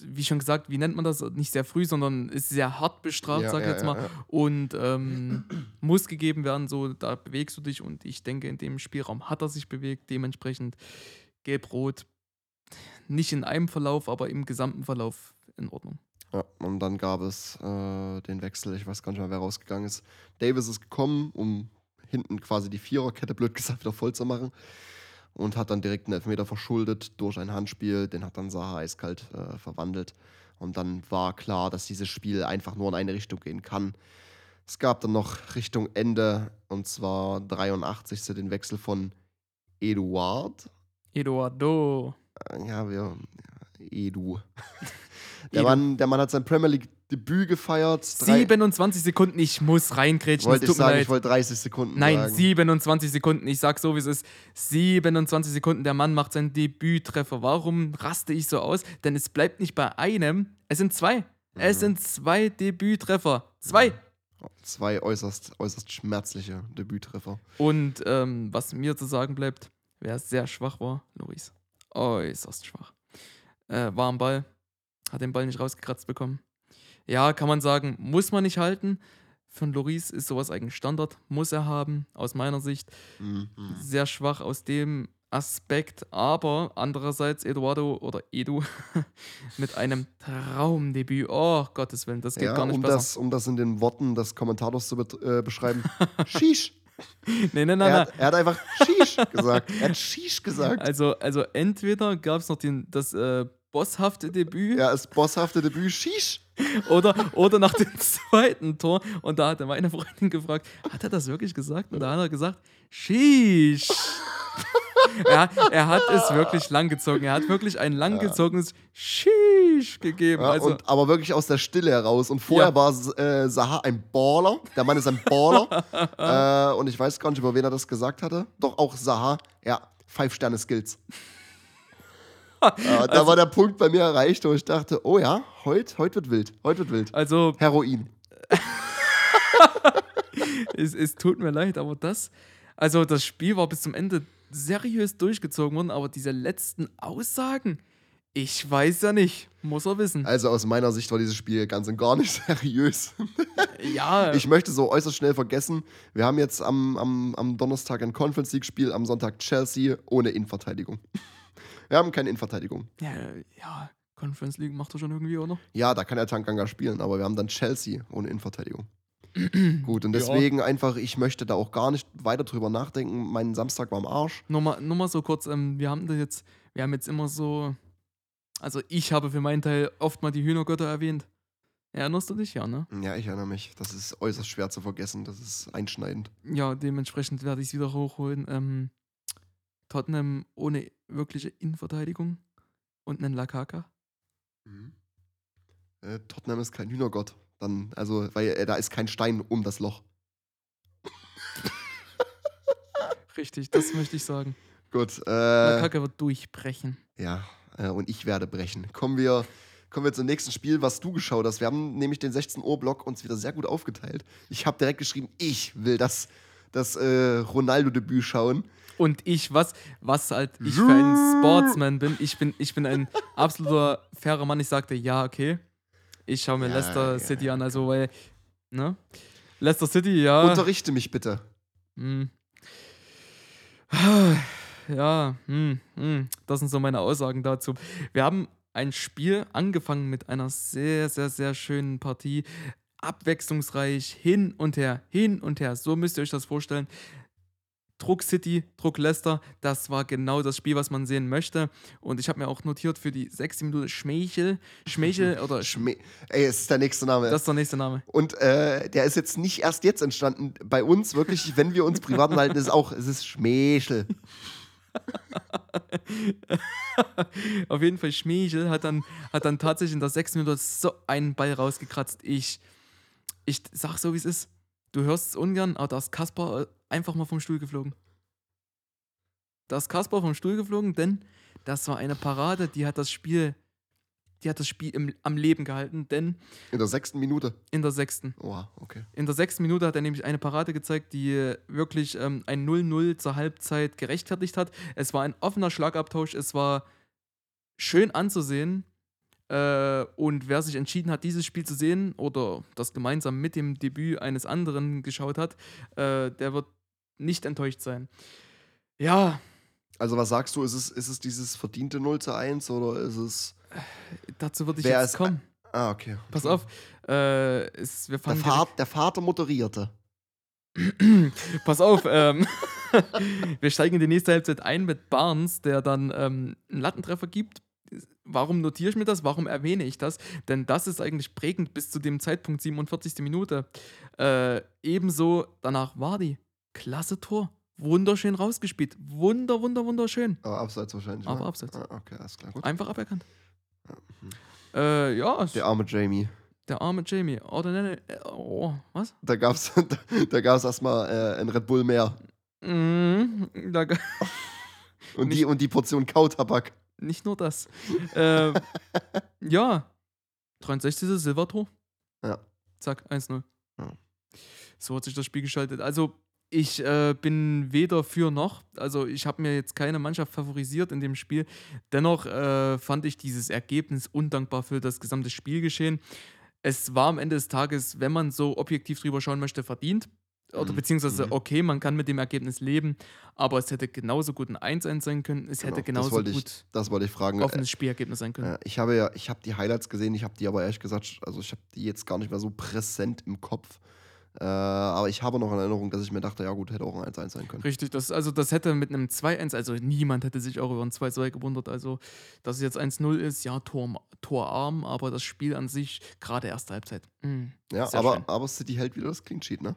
wie schon gesagt, wie nennt man das? Nicht sehr früh, sondern ist sehr hart bestraft, Ja, sag ich ja, jetzt mal. ja. Und ähm, muss gegeben werden, so, da bewegst du dich und ich denke, in dem Spielraum hat er sich bewegt, dementsprechend gelb-rot. Nicht in einem Verlauf, aber im gesamten Verlauf in Ordnung. Ja, und dann gab es äh, den Wechsel, ich weiß gar nicht mehr, wer rausgegangen ist. Davis ist gekommen, um hinten quasi die Viererkette, blöd gesagt, wieder voll zu machen. Und hat dann direkt einen Elfmeter verschuldet durch ein Handspiel. Den hat dann Saha eiskalt äh, verwandelt. Und dann war klar, dass dieses Spiel einfach nur in eine Richtung gehen kann. Es gab dann noch Richtung Ende, und zwar 83. den Wechsel von Eduard. Eduardo. Äh, Ja, wir. Edu. [LAUGHS] Der, Edu. Mann, der Mann hat sein Premier League-Debüt gefeiert. Drei- 27 Sekunden, ich muss reingrätschen, es Wollte ich sagen, leid. ich wollte 30 Sekunden Nein, sagen. 27 Sekunden. Ich sag so, wie es ist. 27 Sekunden, der Mann macht seinen Debüttreffer. Warum raste ich so aus? Denn es bleibt nicht bei einem, es sind zwei. Es Mhm. sind zwei Debüttreffer. Zwei. Zwei äußerst, äußerst schmerzliche Debüttreffer. Und ähm, was mir zu sagen bleibt, wer sehr schwach war, Loris. Äußerst schwach. Äh, war am Ball, hat den Ball nicht rausgekratzt bekommen. Ja, kann man sagen, muss man nicht halten. Für einen Loris ist sowas eigentlich Standard, muss er haben, aus meiner Sicht. Mhm. Sehr schwach aus dem Aspekt, aber andererseits Eduardo oder Edu [LAUGHS] mit einem Traumdebüt. Oh, Gottes Willen, das geht Ja, gar nicht um besser. das, um das in den Worten des Kommentators zu äh, beschreiben. [LAUGHS] Shish. nee, nein, nein, Er nein. hat, er hat einfach Shish gesagt. Er hat Shish gesagt. Also, also entweder gab es noch den, das äh, bosshafte Debüt Ja, das bosshafte Debüt. Shish. oder, oder nach dem [LAUGHS] zweiten Tor. Und da hat meine Freundin gefragt, hat er das wirklich gesagt? Und da hat er gesagt, Sheesh. [LAUGHS] er, er hat es wirklich langgezogen. Er hat wirklich ein langgezogenes Sheesh gegeben. Ja, also, und, aber wirklich aus der Stille heraus. Und vorher Ja. war äh, Saha ein Baller. Der Mann ist ein Baller. [LAUGHS] äh, und ich weiß gar nicht, über wen er das gesagt hatte. Doch, auch Saha. Ja, Five-Sterne-Skills. Äh, da Also war der Punkt bei mir erreicht, wo ich dachte, oh ja, heute heut wird wild. Heute wird wild. also Heroin. [LAUGHS] es, es tut mir leid, aber das, also das Spiel war bis zum Ende seriös durchgezogen worden, aber diese letzten Aussagen, ich weiß ja nicht, muss er wissen. Also aus meiner Sicht war dieses Spiel ganz und gar nicht [LAUGHS] seriös. ja, Ich möchte so äußerst schnell vergessen, wir haben jetzt am, am, am Donnerstag ein Conference League-Spiel, am Sonntag Chelsea ohne Innenverteidigung. Wir haben keine Innenverteidigung. ja, ja, Conference League macht er schon irgendwie, oder? Ja, da kann der Tanganga spielen, aber wir haben dann Chelsea ohne Innenverteidigung. [CLEARS THROAT] Gut, und Ja. deswegen einfach, ich möchte da auch gar nicht weiter drüber nachdenken. Mein Samstag war am Arsch. Nur mal, nur mal so kurz, ähm, wir haben da jetzt, wir haben jetzt immer so, also ich habe für meinen Teil oft mal die Hühnergötter erwähnt. Erinnerst du dich? Ja, ne? Ja, ich erinnere mich. Das ist äußerst schwer zu vergessen. Das ist einschneidend. Ja, dementsprechend werde ich es wieder hochholen. Ähm, Tottenham ohne wirkliche Innenverteidigung und einen Lakaka. Äh, Tottenham ist kein Hühnergott. Dann, also, weil äh, da ist kein Stein um das Loch. [LAUGHS] Richtig, das möchte ich sagen. Gut, äh, Lakaka wird durchbrechen. ja, äh, und ich werde brechen. Kommen wir, kommen wir zum nächsten Spiel, was du geschaut hast. Wir haben nämlich den 16 Uhr Block uns wieder sehr gut aufgeteilt. Ich habe direkt geschrieben, ich will das, das äh, Ronaldo-Debüt schauen. Und ich, was, was halt ich für ein Sportsman bin, ich bin, ich bin ein absoluter fairer Mann. Ich sagte, ja, okay. Ich schaue mir Ja, Leicester ja, City an, also weil, ne? Leicester City, ja. Unterrichte mich bitte. Hm. Ja, hm, hm. das sind so meine Aussagen dazu. Wir haben ein Spiel angefangen mit einer sehr, sehr, sehr schönen Partie. Abwechslungsreich, hin und her, hin und her. So müsst ihr euch das vorstellen. Druck City, Druck Leicester, das war genau das Spiel, was man sehen möchte. Und ich habe mir auch notiert für die sechste Minute Schmeichel. Schmeichel [LAUGHS] oder Sch Schme Ey, es ist der nächste Name. das ist der nächste Name. Und äh, der ist jetzt nicht erst jetzt entstanden. Bei uns wirklich, wenn wir uns privat halten, ist es auch, es ist Schmeschel. [LAUGHS] Auf jeden Fall, Schmeichel hat dann, hat dann tatsächlich in der sechsten Minute so einen Ball rausgekratzt. Ich, ich sag so, wie es ist. Du hörst es ungern, aber da ist Kaspar einfach mal vom Stuhl geflogen. Da ist Kaspar vom Stuhl geflogen, denn das war eine Parade, die hat das Spiel, die hat das Spiel im, am Leben gehalten, denn In der sechsten Minute. in der sechsten. Oh, okay. In der sechsten Minute hat er nämlich eine Parade gezeigt, die wirklich ähm, ein 0-0 zur Halbzeit gerechtfertigt hat. Es war ein offener Schlagabtausch, es war schön anzusehen. Äh, und wer sich entschieden hat, dieses Spiel zu sehen oder das gemeinsam mit dem Debüt eines anderen geschaut hat, äh, der wird nicht enttäuscht sein. Ja, Also, was sagst du? Ist es, ist es dieses verdiente 0 zu 1 oder ist es. dazu würde ich Wer jetzt ist- kommen. Ah, okay. Pass auf, äh, es, wir Der, fangen Vater, der Vater moderierte. [CLEARS THROAT] Pass auf, ähm, [LAUGHS] wir steigen in die nächste Halbzeit ein mit Barnes, der dann ähm, einen Lattentreffer gibt. Warum notiere ich mir das? Warum erwähne ich das? Denn das ist eigentlich prägend bis zu dem Zeitpunkt 47. Minute. Äh, ebenso danach war die klasse Tor. Wunderschön rausgespielt. Wunder, wunder, wunderschön. Aber abseits wahrscheinlich. Aber ne? abseits. Ah, okay, alles klar. Gut. Einfach aberkannt. Mhm. Äh, ja, Der arme Jamie. der arme Jamie. Ordinelle. äh, Oh, was? Da gab es [LAUGHS] da, da gab's erstmal äh, ein Red Bull mehr. Mhm, da, Und, die, und die Portion Kautabak. nicht nur das. äh, [LAUGHS] ja. 63. Silbertor. Ja. Zack, 1-0. Ja. So hat sich das Spiel geschaltet. Also, ich äh, bin weder für noch. Also, ich habe mir jetzt keine Mannschaft favorisiert in dem Spiel. Dennoch äh, fand ich dieses Ergebnis undankbar für das gesamte Spielgeschehen. Es war am Ende des Tages, wenn man so objektiv drüber schauen möchte, verdient. Oder Mhm. beziehungsweise, Mhm. okay, man kann mit dem Ergebnis leben, aber es hätte genauso gut ein 1-1 sein können. Es Genau, hätte das genauso ich- gut Das wollte ich fragen. offenes Spielergebnis sein können. Äh, ich habe ja, ich habe die Highlights gesehen, ich habe die aber ehrlich gesagt, also ich habe die jetzt gar nicht mehr so präsent im Kopf. Äh, aber ich habe noch in Erinnerung, dass ich mir dachte, ja gut, hätte auch ein 1-1 sein können. Richtig, das, also das hätte mit einem 2-1, also niemand hätte sich auch über ein 2-2 gewundert. Also, dass es jetzt 1-0 ist, ja, Tor, torarm, aber das Spiel an sich, gerade erste Halbzeit. mm, Ja, sehr aber, schön. aber City hält wieder das Clean Sheet, ne?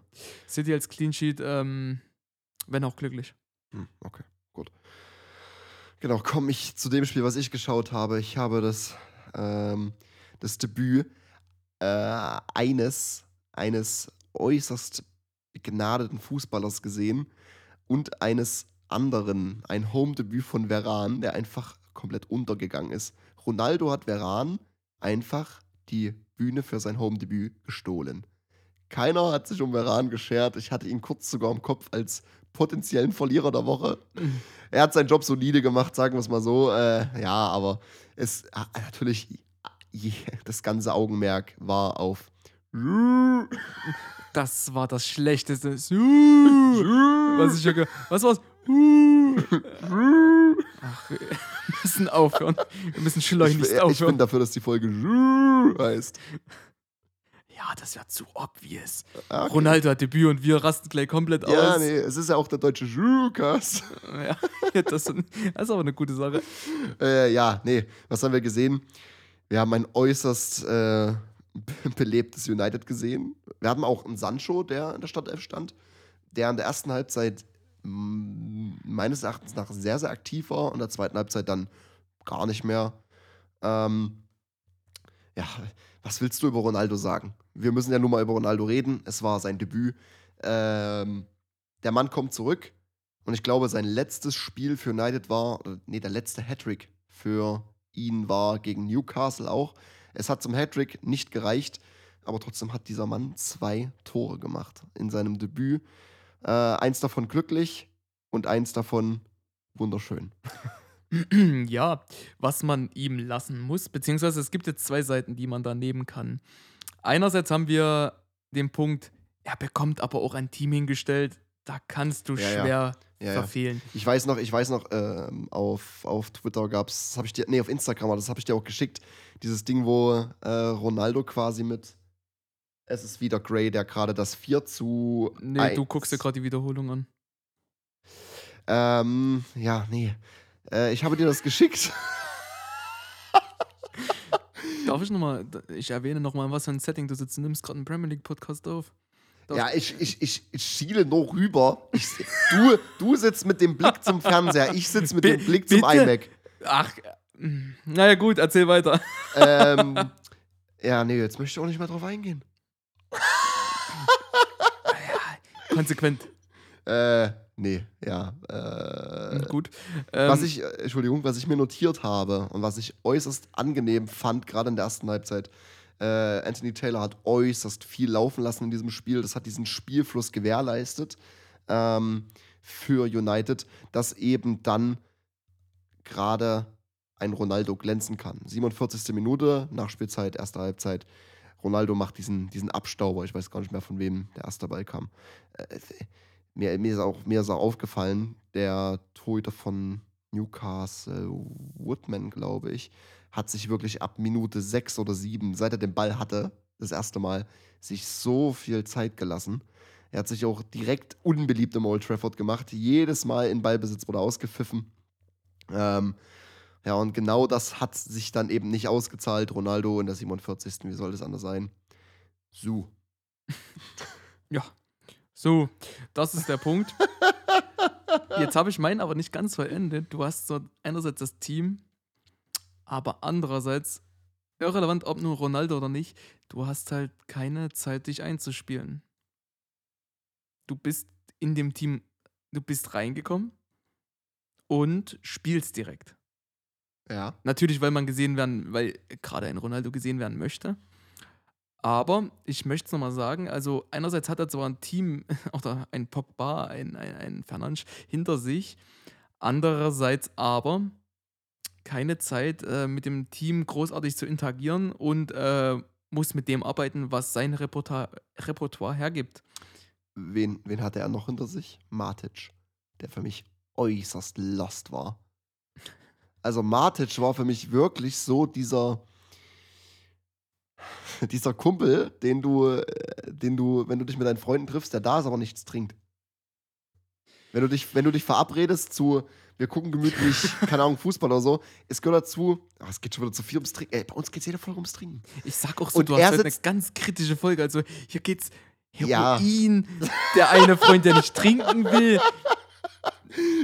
City als Clean Sheet, ähm, wenn auch glücklich. Hm, okay, gut. Genau, komme ich zu dem Spiel, was ich geschaut habe. Ich habe das, ähm, das Debüt äh, eines, eines äußerst begnadeten Fußballers gesehen und eines anderen, ein Home-Debüt von Veran, der einfach komplett untergegangen ist. Ronaldo hat Veran einfach die Bühne für sein Home-Debüt gestohlen. Keiner hat sich um Veran geschert. Ich hatte ihn kurz sogar im Kopf als potenziellen Verlierer der Woche. [LAUGHS] Er hat seinen Job solide gemacht, sagen wir es mal so. Äh, ja, aber es ah, natürlich das ganze Augenmerk war auf Das war das Schlechteste. Was ich ja Was war's? Ach, wir müssen aufhören. Wir müssen ich, schleunigst ich bin aufhören. dafür, dass die Folge heißt. Ja, das wäre zu obvious. Ah, okay. Ronaldo hat Debüt und wir rasten gleich komplett Ja, aus. nee, es ist ja auch der deutsche Jukas. [LAUGHS] Ja, das, das ist aber eine gute Sache. Äh, ja, nee, was haben wir gesehen? Wir haben ein äußerst äh, [LAUGHS] belebtes United gesehen. Wir hatten auch einen Sancho, der in der Startelf stand, der in der ersten Halbzeit mm, meines Erachtens nach sehr, sehr aktiv war und in der zweiten Halbzeit dann gar nicht mehr. Ähm, ja, was willst du über Ronaldo sagen? Wir müssen ja nur mal über Ronaldo reden. Es war sein Debüt. Ähm, der Mann kommt zurück und ich glaube, sein letztes Spiel für United war, nee, der letzte Hattrick für ihn war gegen Newcastle auch. Es hat zum Hattrick nicht gereicht, aber trotzdem hat dieser Mann zwei Tore gemacht in seinem Debüt. Äh, eins davon glücklich und eins davon wunderschön. [CLEARS THROAT] ja, was man ihm lassen muss, beziehungsweise es gibt jetzt zwei Seiten, die man da nehmen kann. Einerseits haben wir den Punkt, er bekommt aber auch ein Team hingestellt, da kannst du Ja, schwer Ja, ja. verfehlen. Ich weiß noch, ich weiß noch, ähm, auf, auf Twitter gab es, habe ich dir, nee, auf Instagram, aber das habe ich dir auch geschickt, dieses Ding, wo äh, Ronaldo quasi mit es ist wieder Gray, der gerade das 4 zu Nee, du 1 guckst dir gerade die Wiederholung an. Ähm, ja, nee. Äh, ich habe dir das geschickt. [LAUGHS] Darf ich nochmal, ich erwähne nochmal, was für ein Setting du sitzt. Du nimmst gerade einen Premier League Podcast auf. Darf- Ja, ich, ich, ich, ich schiele nur rüber. Ich, du, du sitzt mit dem Blick zum Fernseher, ich sitze mit Bi- dem Blick zum bitte? iMac. Ach, naja, gut, erzähl weiter. Ähm, [LAUGHS] ja, nee, jetzt möchte ich auch nicht mehr drauf eingehen. Konsequent. Äh, nee, ja. Äh, gut. Ähm, was ich, äh, Entschuldigung, was ich mir notiert habe und was ich äußerst angenehm fand, gerade in der ersten Halbzeit, äh, Anthony Taylor hat äußerst viel laufen lassen in diesem Spiel. Das hat diesen Spielfluss gewährleistet ähm, für United, dass eben dann gerade ein Ronaldo glänzen kann. 47. Minute, Nachspielzeit, erste Halbzeit. Ronaldo macht diesen, diesen Abstauber. Ich weiß gar nicht mehr, von wem der erste Ball kam. Äh, mir, mir, ist auch, mir ist auch aufgefallen, der Torhüter von Newcastle, Woodman, glaube ich, hat sich wirklich ab Minute sechs oder sieben, seit er den Ball hatte, das erste Mal, sich so viel Zeit gelassen. Er hat sich auch direkt unbeliebt im Old Trafford gemacht. Jedes Mal in Ballbesitz wurde ausgepfiffen. Ähm, ja, und genau das hat sich dann eben nicht ausgezahlt. Ronaldo in der 47. Wie soll das anders sein? Su. [LAUGHS] Ja. So, das ist der Punkt. Jetzt habe ich meinen aber nicht ganz vollendet. Du hast so einerseits das Team, aber andererseits, irrelevant ob nur Ronaldo oder nicht, du hast halt keine Zeit, dich einzuspielen. Du bist in dem Team, du bist reingekommen und spielst direkt. Ja. Natürlich, weil man gesehen werden, weil gerade ein Ronaldo gesehen werden möchte. Aber ich möchte es nochmal sagen, also einerseits hat er zwar ein Team [LAUGHS] oder ein Pogba, ein, ein, ein Fernandes hinter sich, andererseits aber keine Zeit, äh, mit dem Team großartig zu interagieren und äh, muss mit dem arbeiten, was sein Repertoire, Repertoire hergibt. Wen, wen hatte er noch hinter sich? Matic, der für mich äußerst lost war. Also Matic war für mich wirklich so dieser dieser Kumpel, den du, äh, den du, wenn du dich mit deinen Freunden triffst, der da ist, aber nichts trinkt. Wenn du dich, wenn du dich verabredest zu, wir gucken gemütlich, [LAUGHS] keine Ahnung, Fußball oder so, es gehört dazu, oh, es geht schon wieder zu viel ums Trinken. Ey, bei uns geht es jede Folge ums Trinken. Ich sag auch so, Und du er hast heute eine ganz kritische Folge. Also hier geht's Ja. Heroin, der eine Freund, der nicht trinken will. [LAUGHS]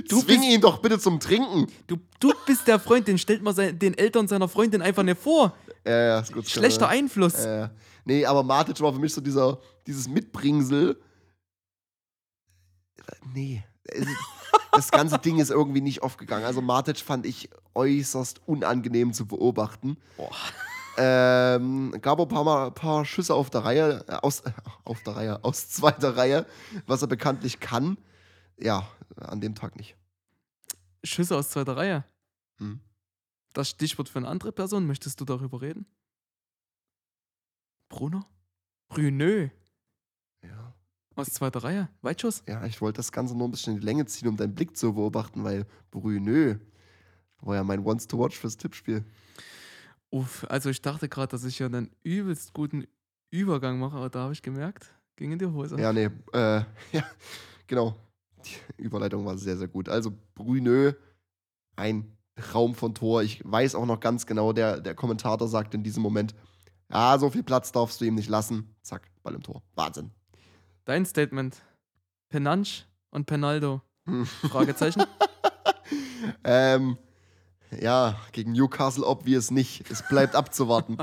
Du Zwing bist- ihn doch bitte zum Trinken. Du, du bist der Freund, den stellt man sein, den Eltern seiner Freundin einfach nicht vor. Ja, ja, ist gut. Schlechter Einfluss. Äh, nee, aber Matic war für mich so dieser, dieses Mitbringsel. Nee. Das ganze Ding ist irgendwie nicht aufgegangen. Also Matic fand ich äußerst unangenehm zu beobachten. Boah. Ähm, gab ein paar, Mal, paar Schüsse auf der Reihe, äh, aus, äh, auf der Reihe, aus zweiter Reihe, was er bekanntlich kann. Ja, an dem Tag nicht. Schüsse aus zweiter Reihe. Hm. Das Stichwort für eine andere Person. Möchtest du darüber reden? Bruno? Brunö. Ja. Aus zweiter Reihe. Weitschuss? ja, ich wollte das Ganze nur ein bisschen in die Länge ziehen, um deinen Blick zu beobachten, weil Brünö war ja mein Once to Watch fürs Tippspiel. Uff, also ich dachte gerade, dass ich ja einen übelst guten Übergang mache, aber da habe ich gemerkt, ging in die Hose. Ja, nee, äh, [LAUGHS] ja, genau. Die [LAUGHS] Überleitung war sehr, sehr gut. Also Brünö, ein Traum von Tor. Ich weiß auch noch ganz genau, der, der Kommentator sagt in diesem Moment, ja, so viel Platz darfst du ihm nicht lassen. Zack, Ball im Tor. Wahnsinn. Dein Statement. Penanch und Penaldo. Hm. [LAUGHS] Fragezeichen. [LAUGHS] ähm, ja, gegen Newcastle obvious nicht. Es bleibt abzuwarten.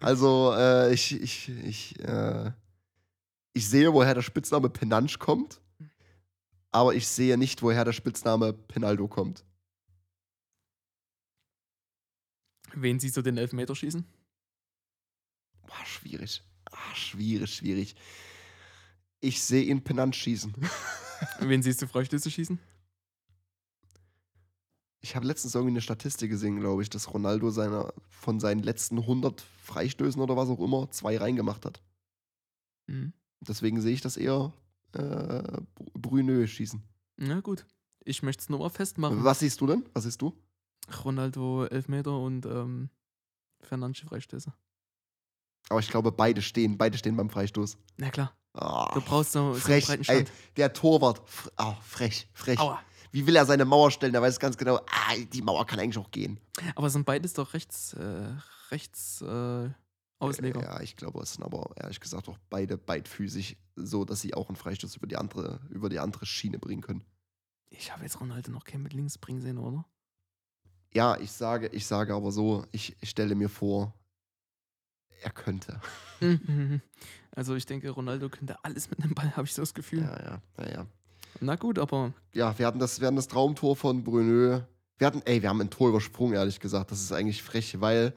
Also, äh, ich, ich, ich, äh, ich sehe, woher der Spitzname Penanch kommt, aber ich sehe nicht, woher der Spitzname Penaldo kommt. Wen siehst du den Elfmeter schießen? Boah, schwierig. Ah, schwierig, schwierig. Ich sehe ihn Penanch schießen. [LAUGHS] Wen siehst du Freistöße schießen? Ich habe letztens irgendwie eine Statistik gesehen, glaube ich, dass Ronaldo seine, von seinen letzten 100 Freistößen oder was auch immer zwei reingemacht hat. Mhm. Deswegen sehe ich das eher äh, Br- Brünö schießen. Na gut. Ich möchte es nur mal festmachen. Was siehst du denn? Was siehst du? Ronaldo Elfmeter und ähm, Fernandes Freistöße. Aber ich glaube, beide stehen. Beide stehen beim Freistoß. Na klar. Ah, Du brauchst so, so einen frech. breiten Ey, Stand. der Torwart. Ah, frech, frech. Aua. Wie will er seine Mauer stellen? Der weiß ganz genau, ah, die Mauer kann eigentlich auch gehen. Aber sind beides doch rechts, äh, rechts äh, Ausleger. Ja, ich glaube, es sind aber ehrlich gesagt auch beide beidfüßig, so dass sie auch einen Freistoß über die andere, über die andere Schiene bringen können. Ich habe jetzt Ronaldo noch keinen mit links bringen sehen, oder? Ja, ich sage, ich sage aber so, ich, ich stelle mir vor, er könnte. [LAUGHS] Also ich denke, Ronaldo könnte alles mit einem Ball, habe ich so das Gefühl. Ja, ja, ja, ja. Na gut, aber Ja, wir hatten das, wir hatten das Traumtor von Brunö. Wir hatten, ey, wir haben ein Tor übersprungen, ehrlich gesagt. Das ist eigentlich frech, weil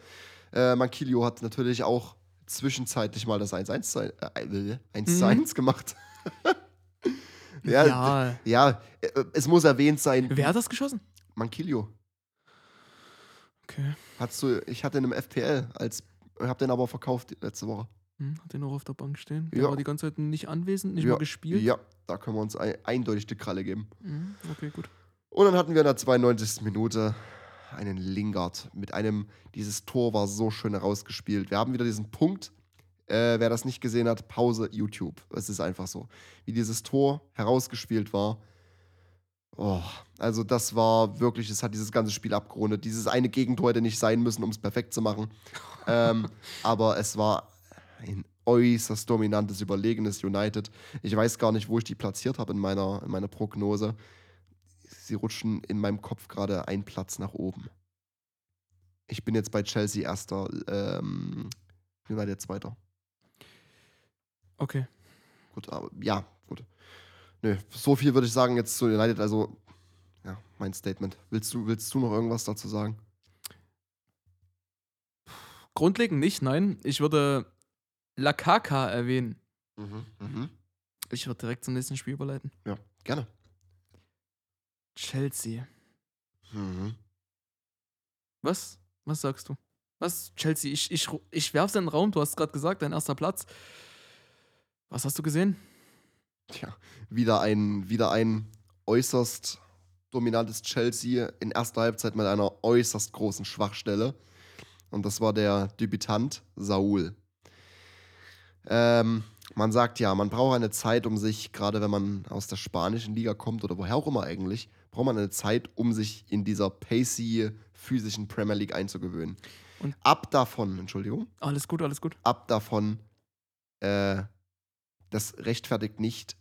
äh, Mankilio hat natürlich auch zwischenzeitlich mal das 1-1 zu- äh, 1 zu Mhm. 1 gemacht. [LAUGHS] ja, ja. ja, äh, es muss erwähnt sein. Wer hat das geschossen? Mankilio. Okay. Hattest du, ich hatte den im FPL, als, hab den aber verkauft letzte Woche. Hm, hat den noch auf der Bank stehen. Der Ja. war die ganze Zeit nicht anwesend, nicht ja, mal gespielt. Ja, da können wir uns ein, eindeutig die Kralle geben. Hm, okay, gut. Und dann hatten wir in der 92. Minute einen Lingard mit einem, dieses Tor war so schön herausgespielt. Wir haben wieder diesen Punkt, äh, wer das nicht gesehen hat, Pause YouTube. Es ist einfach so. Wie dieses Tor herausgespielt war. Oh, also das war wirklich, es hat dieses ganze Spiel abgerundet. Dieses eine Gegentor hätte nicht sein müssen, um es perfekt zu machen. [LAUGHS] ähm, aber es war ein äußerst dominantes, überlegenes United. Ich weiß gar nicht, wo ich die platziert habe in meiner, in meiner Prognose sie rutschen in meinem Kopf gerade einen Platz nach oben. Ich bin jetzt bei Chelsea erster, ähm, der zweiter? Okay. Gut, aber ja, gut. Nö, so viel würde ich sagen jetzt zu United, also ja, mein Statement. Willst du, willst du noch irgendwas dazu sagen? Grundlegend nicht, nein. Ich würde Lakaka erwähnen. Mhm. Mhm. Ich würde direkt zum nächsten Spiel überleiten. Ja, gerne. Chelsea. Mhm. Was? Was sagst du? Was? Chelsea, ich, ich, ich werf's in den Raum, du hast gerade gesagt, dein erster Platz. Was hast du gesehen? Tja, wieder ein, wieder ein äußerst dominantes Chelsea in erster Halbzeit mit einer äußerst großen Schwachstelle. Und das war der Debütant Saul. Ähm, man sagt ja, man braucht eine Zeit, um sich, gerade wenn man aus der spanischen Liga kommt oder woher auch immer eigentlich, braucht man eine Zeit, um sich in dieser pacey, physischen Premier League einzugewöhnen. Und- ab davon, Entschuldigung, Alles gut, alles gut. ab davon, äh, das rechtfertigt nicht,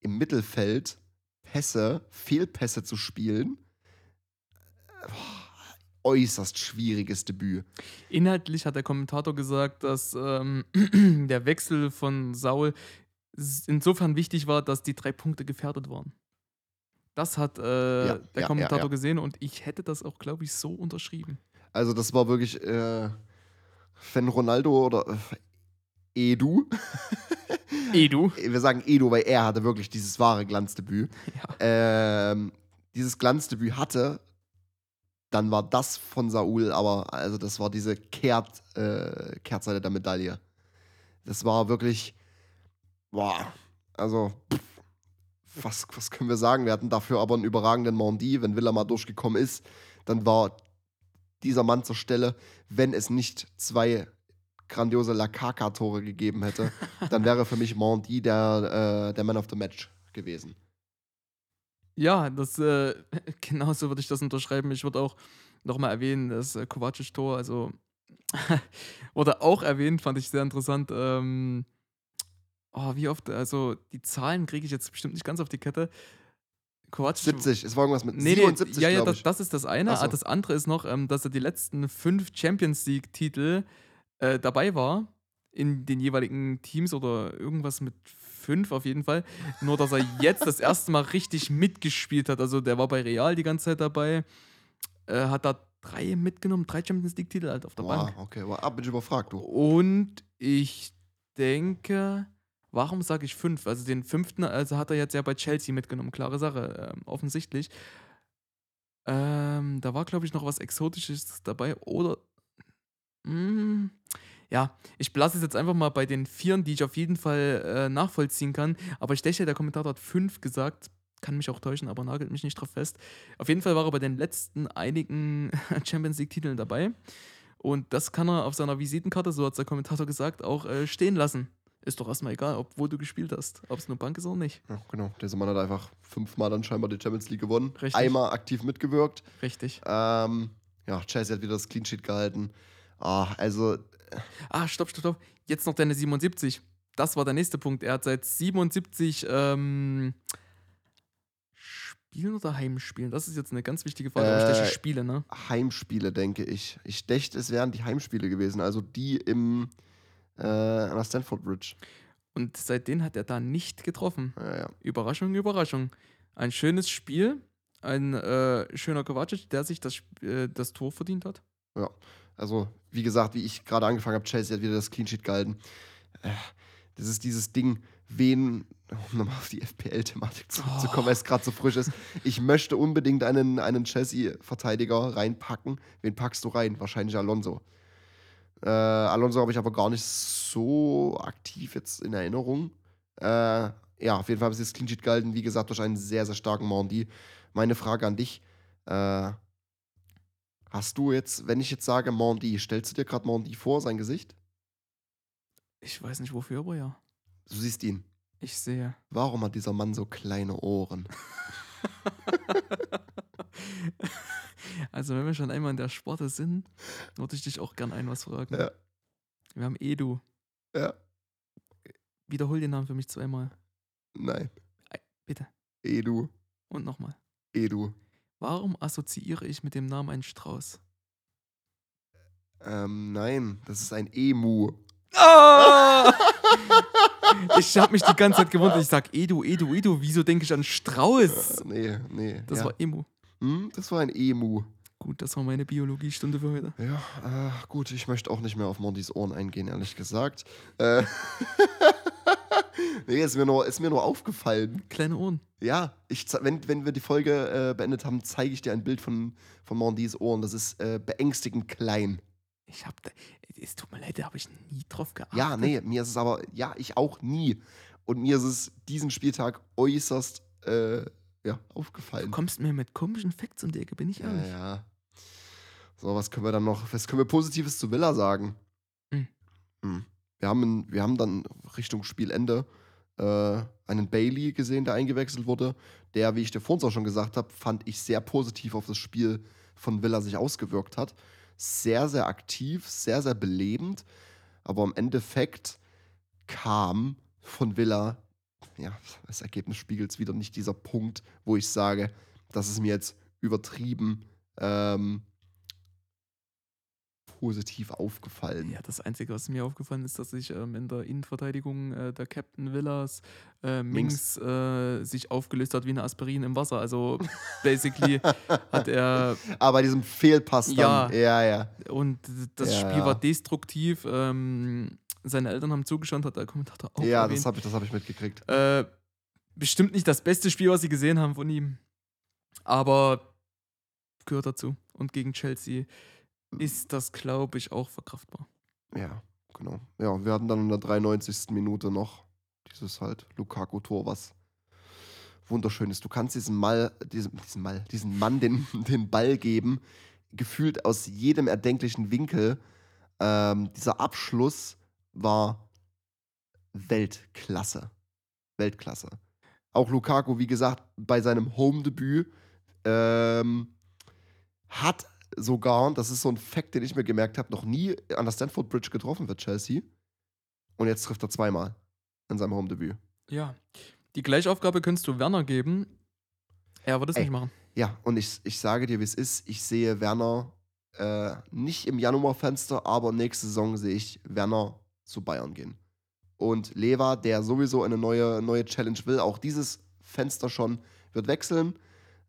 im Mittelfeld Pässe, Fehlpässe zu spielen. Boah, äußerst schwieriges Debüt. Inhaltlich hat der Kommentator gesagt, dass ähm, [CLEARS THROAT] der Wechsel von Saul insofern wichtig war, dass die drei Punkte gefährdet waren. Das hat äh, Ja, der ja, Kommentator ja, gesehen und ich hätte das auch, glaube ich, so unterschrieben. Also, das war wirklich, äh, wenn Ronaldo oder äh, Edu, [LAUGHS] Edu. wir sagen Edu, weil er hatte wirklich dieses wahre Glanzdebüt. ähm, dieses Glanzdebüt hatte, dann war das von Saul, aber also das war diese Kehrt, äh, Kehrtseite der Medaille. Das war wirklich, boah, also pff, was, was können wir sagen? Wir hatten dafür aber einen überragenden Mondi. Wenn Villa mal durchgekommen ist, dann war dieser Mann zur Stelle, wenn es nicht zwei grandiose Lakaka-Tore gegeben hätte, [LAUGHS] dann wäre für mich Mondi der, äh, der Man of the Match gewesen. Ja, das, äh, [LAUGHS] genauso würde ich das unterschreiben. Ich würde auch nochmal erwähnen, das äh, Kovacic-Tor, also [LAUGHS] wurde auch erwähnt, fand ich sehr interessant. Ähm, oh, wie oft, also die Zahlen kriege ich jetzt bestimmt nicht ganz auf die Kette. Kovacic 70, es war irgendwas mit Nee, 77, nee, ja, ja, das, das ist das eine. So. Ah, Das andere ist noch, ähm, dass er die letzten fünf Champions League-Titel äh, dabei war in den jeweiligen Teams oder irgendwas mit fünf auf jeden Fall. Nur, dass er jetzt das erste Mal richtig mitgespielt hat. Also der war bei Real die ganze Zeit dabei, äh, hat da drei mitgenommen, drei Champions League-Titel halt auf der Bank. Boah, okay, wow, bin ich überfragt, du. Und ich denke, warum sage ich fünf? Also den fünften, also hat er jetzt ja bei Chelsea mitgenommen, klare Sache, ähm, offensichtlich. Ähm, da war, glaube ich, noch was Exotisches dabei. Oder. Mm, ja, ich belasse es jetzt einfach mal bei den Vieren, die ich auf jeden Fall äh, nachvollziehen kann. Aber ich denke, der Kommentator hat fünf gesagt. Kann mich auch täuschen, aber nagelt mich nicht drauf fest. Auf jeden Fall war er bei den letzten einigen [LAUGHS] Champions League-Titeln dabei. Und das kann er auf seiner Visitenkarte, so hat der Kommentator gesagt, auch äh, stehen lassen. Ist doch erstmal egal, ob wo du gespielt hast. Ob es nur Bank ist oder nicht. Ja, genau. Dieser Mann hat einfach fünfmal dann scheinbar die Champions League gewonnen. Richtig. Einmal aktiv mitgewirkt. Richtig. Ähm, ja, Chelsea hat wieder das Clean Sheet gehalten. Ah, also, Ah, stopp, stopp, stopp. Jetzt noch deine 77. Das war der nächste Punkt. Er hat seit 77 ähm, Spielen oder Heimspielen? Das ist jetzt eine ganz wichtige Frage. Ich Äh, denke, Spiele, ne? Heimspiele, denke ich. Ich dächte, es wären die Heimspiele gewesen. Also die im äh, an der Stanford Bridge. Und seitdem hat er da nicht getroffen. Ja, ja. Überraschung, Überraschung. Ein schönes Spiel. Ein äh, schöner Kovacic, der sich das, äh, das Tor verdient hat. Also, wie gesagt, wie ich gerade angefangen habe, Chelsea hat wieder das Clean Sheet gehalten. Äh, Das ist dieses Ding, wen, um nochmal auf die FPL-Thematik zurückzukommen, weil es gerade so frisch ist, ich möchte unbedingt einen, einen Chelsea-Verteidiger reinpacken. Wen packst du rein? Wahrscheinlich Alonso. Äh, Alonso habe ich aber gar nicht so aktiv jetzt in Erinnerung. Äh, ja, auf jeden Fall habe ich das Clean Sheet gehalten. Wie gesagt, durch einen sehr, sehr starken Mondi. Meine Frage an dich: äh, Hast du jetzt, wenn ich jetzt sage Mondi, stellst du dir gerade Mondi vor, sein Gesicht? Ich weiß nicht wofür, aber ja. Du siehst ihn. Ich sehe. Warum hat dieser Mann so kleine Ohren? [LAUGHS] also, wenn wir schon einmal in der Sporte sind, würde ich dich auch gern ein was fragen. Ja. Wir haben Edu. Ja. Wiederhol den Namen für mich zweimal. Nein. Bitte. Edu. Und nochmal. Edu. Warum assoziiere ich mit dem Namen einen Strauß? Ähm, nein, das ist ein Emu. Ah! ich habe mich die ganze Zeit gewundert. Ich sag Edu, Edu, Edu. Wieso denke ich an Strauß? Äh, nee, nee. Das ja. war Emu. Hm, das war ein Emu. Gut, das war meine Biologiestunde für heute. Ja, äh, gut, ich möchte auch nicht mehr auf Mondys Ohren eingehen, ehrlich gesagt. Äh, [LAUGHS] nee, ist mir, nur, ist mir nur aufgefallen. Kleine Ohren. Ja, ich, wenn, wenn wir die Folge äh, beendet haben, zeige ich dir ein Bild von, von Mondys Ohren. Das ist äh, beängstigend klein. Ich hab da, es tut mir leid, da habe ich nie drauf geachtet. Ja, nee, mir ist es aber, ja, ich auch nie. Und mir ist es diesen Spieltag äußerst äh, ja, Du aufgefallen. kommst mir mit komischen Facts um die Ecke, bin ich Ja, ehrlich. ja. So, was können wir dann noch, was können wir Positives zu Villa sagen? Hm. Hm. Wir, haben, wir haben dann Richtung Spielende äh, einen Bailey gesehen, der eingewechselt wurde. Der, wie ich dir vorhin auch schon gesagt habe, fand ich sehr positiv auf das Spiel von Villa sich ausgewirkt hat. Sehr, sehr aktiv, sehr, sehr belebend. Aber im Endeffekt kam von Villa, ja, das Ergebnis spiegelt wieder nicht dieser Punkt, wo ich sage, das ist mir jetzt übertrieben ähm, positiv aufgefallen. Ja, das Einzige, was mir aufgefallen ist, dass sich ähm, in der Innenverteidigung äh, der Captain Villas äh, Minx äh, sich aufgelöst hat wie eine Aspirin im Wasser. Also basically [LAUGHS] hat er Aber bei diesem Fehlpass dann, Ja. ja, ja. und das Ja, Spiel war destruktiv. Ähm, seine Eltern haben zugeschaut, hat der Kommentator auch Ja, erwähnt. das habe ich, das hab ich mitgekriegt. Äh, bestimmt nicht das beste Spiel, was sie gesehen haben von ihm. Aber gehört dazu. Und gegen Chelsea ist das, glaube ich, auch verkraftbar. Ja, genau. Ja, wir hatten dann in der 93. Minute noch dieses halt Lukaku-Tor, was wunderschön ist. Du kannst diesem Mal, diesem, diesem Mal, diesen Mann den, [LAUGHS] den Ball geben, gefühlt aus jedem erdenklichen Winkel. Ähm, dieser Abschluss war Weltklasse. Weltklasse. Auch Lukaku, wie gesagt, bei seinem Home-Debüt ähm, hat sogar, und das ist so ein Fakt, den ich mir gemerkt habe, noch nie an der Stanford Bridge getroffen wird Chelsea. Und jetzt trifft er zweimal in seinem Home-Debüt. Ja. Die Gleichaufgabe könntest du Werner geben. Er würde es Ey. nicht machen. Ja, und ich, ich sage dir, wie es ist. Ich sehe Werner äh, nicht im Januarfenster, aber nächste Saison sehe ich Werner zu Bayern gehen. Und Leva, der sowieso eine neue, neue Challenge will, auch dieses Fenster schon, wird wechseln.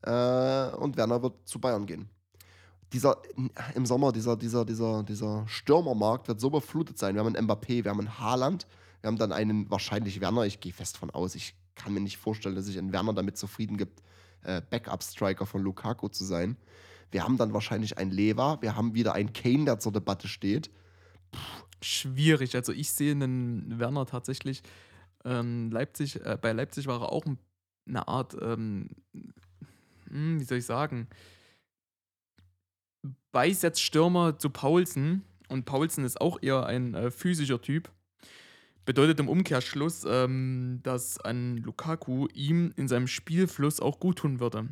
Äh, und Werner wird zu Bayern gehen. Dieser, im Sommer, dieser, dieser, dieser, dieser Stürmermarkt wird so überflutet sein. Wir haben einen Mbappé, wir haben einen Haaland, wir haben dann einen wahrscheinlich Werner. Ich gehe fest von aus. Ich kann mir nicht vorstellen, dass sich ein Werner damit zufrieden gibt, äh, Backup-Striker von Lukaku zu sein. Wir haben dann wahrscheinlich einen Lever, wir haben wieder einen Kane, der zur Debatte steht. Schwierig. Also ich sehe einen Werner tatsächlich. Ähm, Leipzig, äh, bei Leipzig war er auch ein- eine Art, ähm, hm, wie soll ich sagen, Beisetzstürmer zu Paulsen. Und Paulsen ist auch eher ein äh, physischer Typ. Bedeutet im Umkehrschluss, ähm, dass ein Lukaku ihm in seinem Spielfluss auch gut tun würde.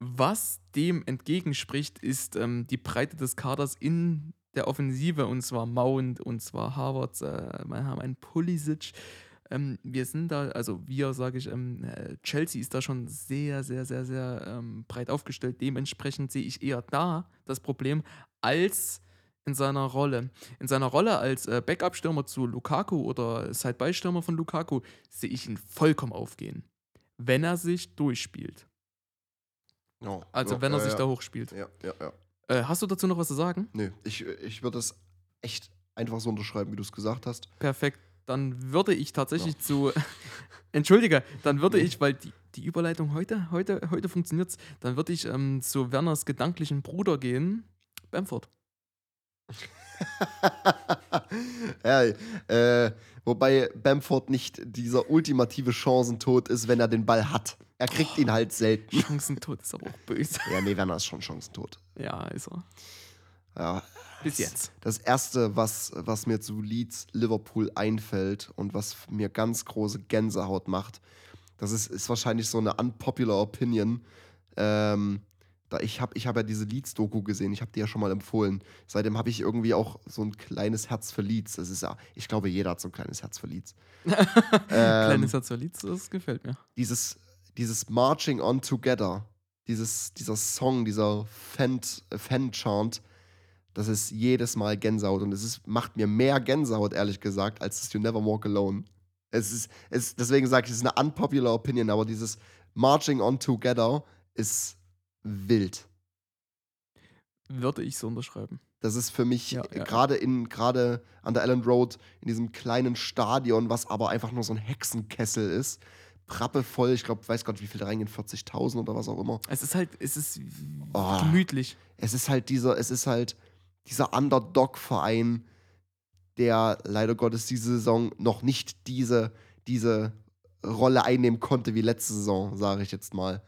Was dem entgegenspricht, ist ähm, die Breite des Kaders in der Offensive, und zwar Mount, und zwar Harvard, äh, wir haben einen Pulisic. Ähm, wir sind da, also wir, sage ich, ähm, äh, Chelsea ist da schon sehr, sehr, sehr, sehr ähm, breit aufgestellt. Dementsprechend sehe ich eher da das Problem als in seiner Rolle. In seiner Rolle als äh, Backup-Stürmer zu Lukaku oder Side-by-Stürmer von Lukaku sehe ich ihn vollkommen aufgehen, wenn er sich durchspielt. Ja, Also ja, wenn er ja, sich ja. da hochspielt. Ja, ja, ja. Äh, hast du dazu noch was zu sagen? Nö, ich, ich würde es echt einfach so unterschreiben, wie du es gesagt hast. Perfekt. Dann würde ich tatsächlich zu. [LAUGHS] Entschuldige, dann würde ich, weil die, die Überleitung heute, heute, heute funktioniert dann würde ich ähm, zu Werners gedanklichen Bruder gehen, Bamford. [LAUGHS] ja, äh, wobei Bamford nicht dieser ultimative Chancentod ist, wenn er den Ball hat. Er kriegt ihn halt selten. Chancentod ist aber auch böse. Ja, nee, Werner ist schon Chancentod. Ja, ist er. Ja, Bis jetzt. Das erste, was, was mir zu Leeds Liverpool einfällt und was mir ganz große Gänsehaut macht, das ist, ist wahrscheinlich so eine unpopular Opinion. Ähm, da ich habe ich hab ja diese Leeds-Doku gesehen, ich habe die ja schon mal empfohlen. Seitdem habe ich irgendwie auch so ein kleines Herz für Leeds. Das ist ja, ich glaube, jeder hat so ein kleines Herz für Leeds. [LAUGHS] Kleines Herz für Leeds, das gefällt mir. dieses, dieses Marching On Together, dieses, dieser Song, dieser Fan- äh, Fan-Chant, das ist jedes Mal Gänsehaut und es ist, macht mir mehr Gänsehaut, ehrlich gesagt, als das You Never Walk Alone. Es ist, es, deswegen sage ich, es ist eine unpopular Opinion, aber dieses Marching On Together ist wild. Würde ich so unterschreiben. Das ist für mich Ja, ja, gerade in gerade an der Allen Road in diesem kleinen Stadion, was aber einfach nur so ein Hexenkessel ist, prappevoll. Ich glaube, weiß Gott, wie viel da reingehen, 40.000 oder was auch immer. Es ist halt, es ist Oh. gemütlich. Es ist halt dieser, es ist halt dieser Underdog-Verein, der leider Gottes diese Saison noch nicht diese, diese Rolle einnehmen konnte wie letzte Saison, sage ich jetzt mal.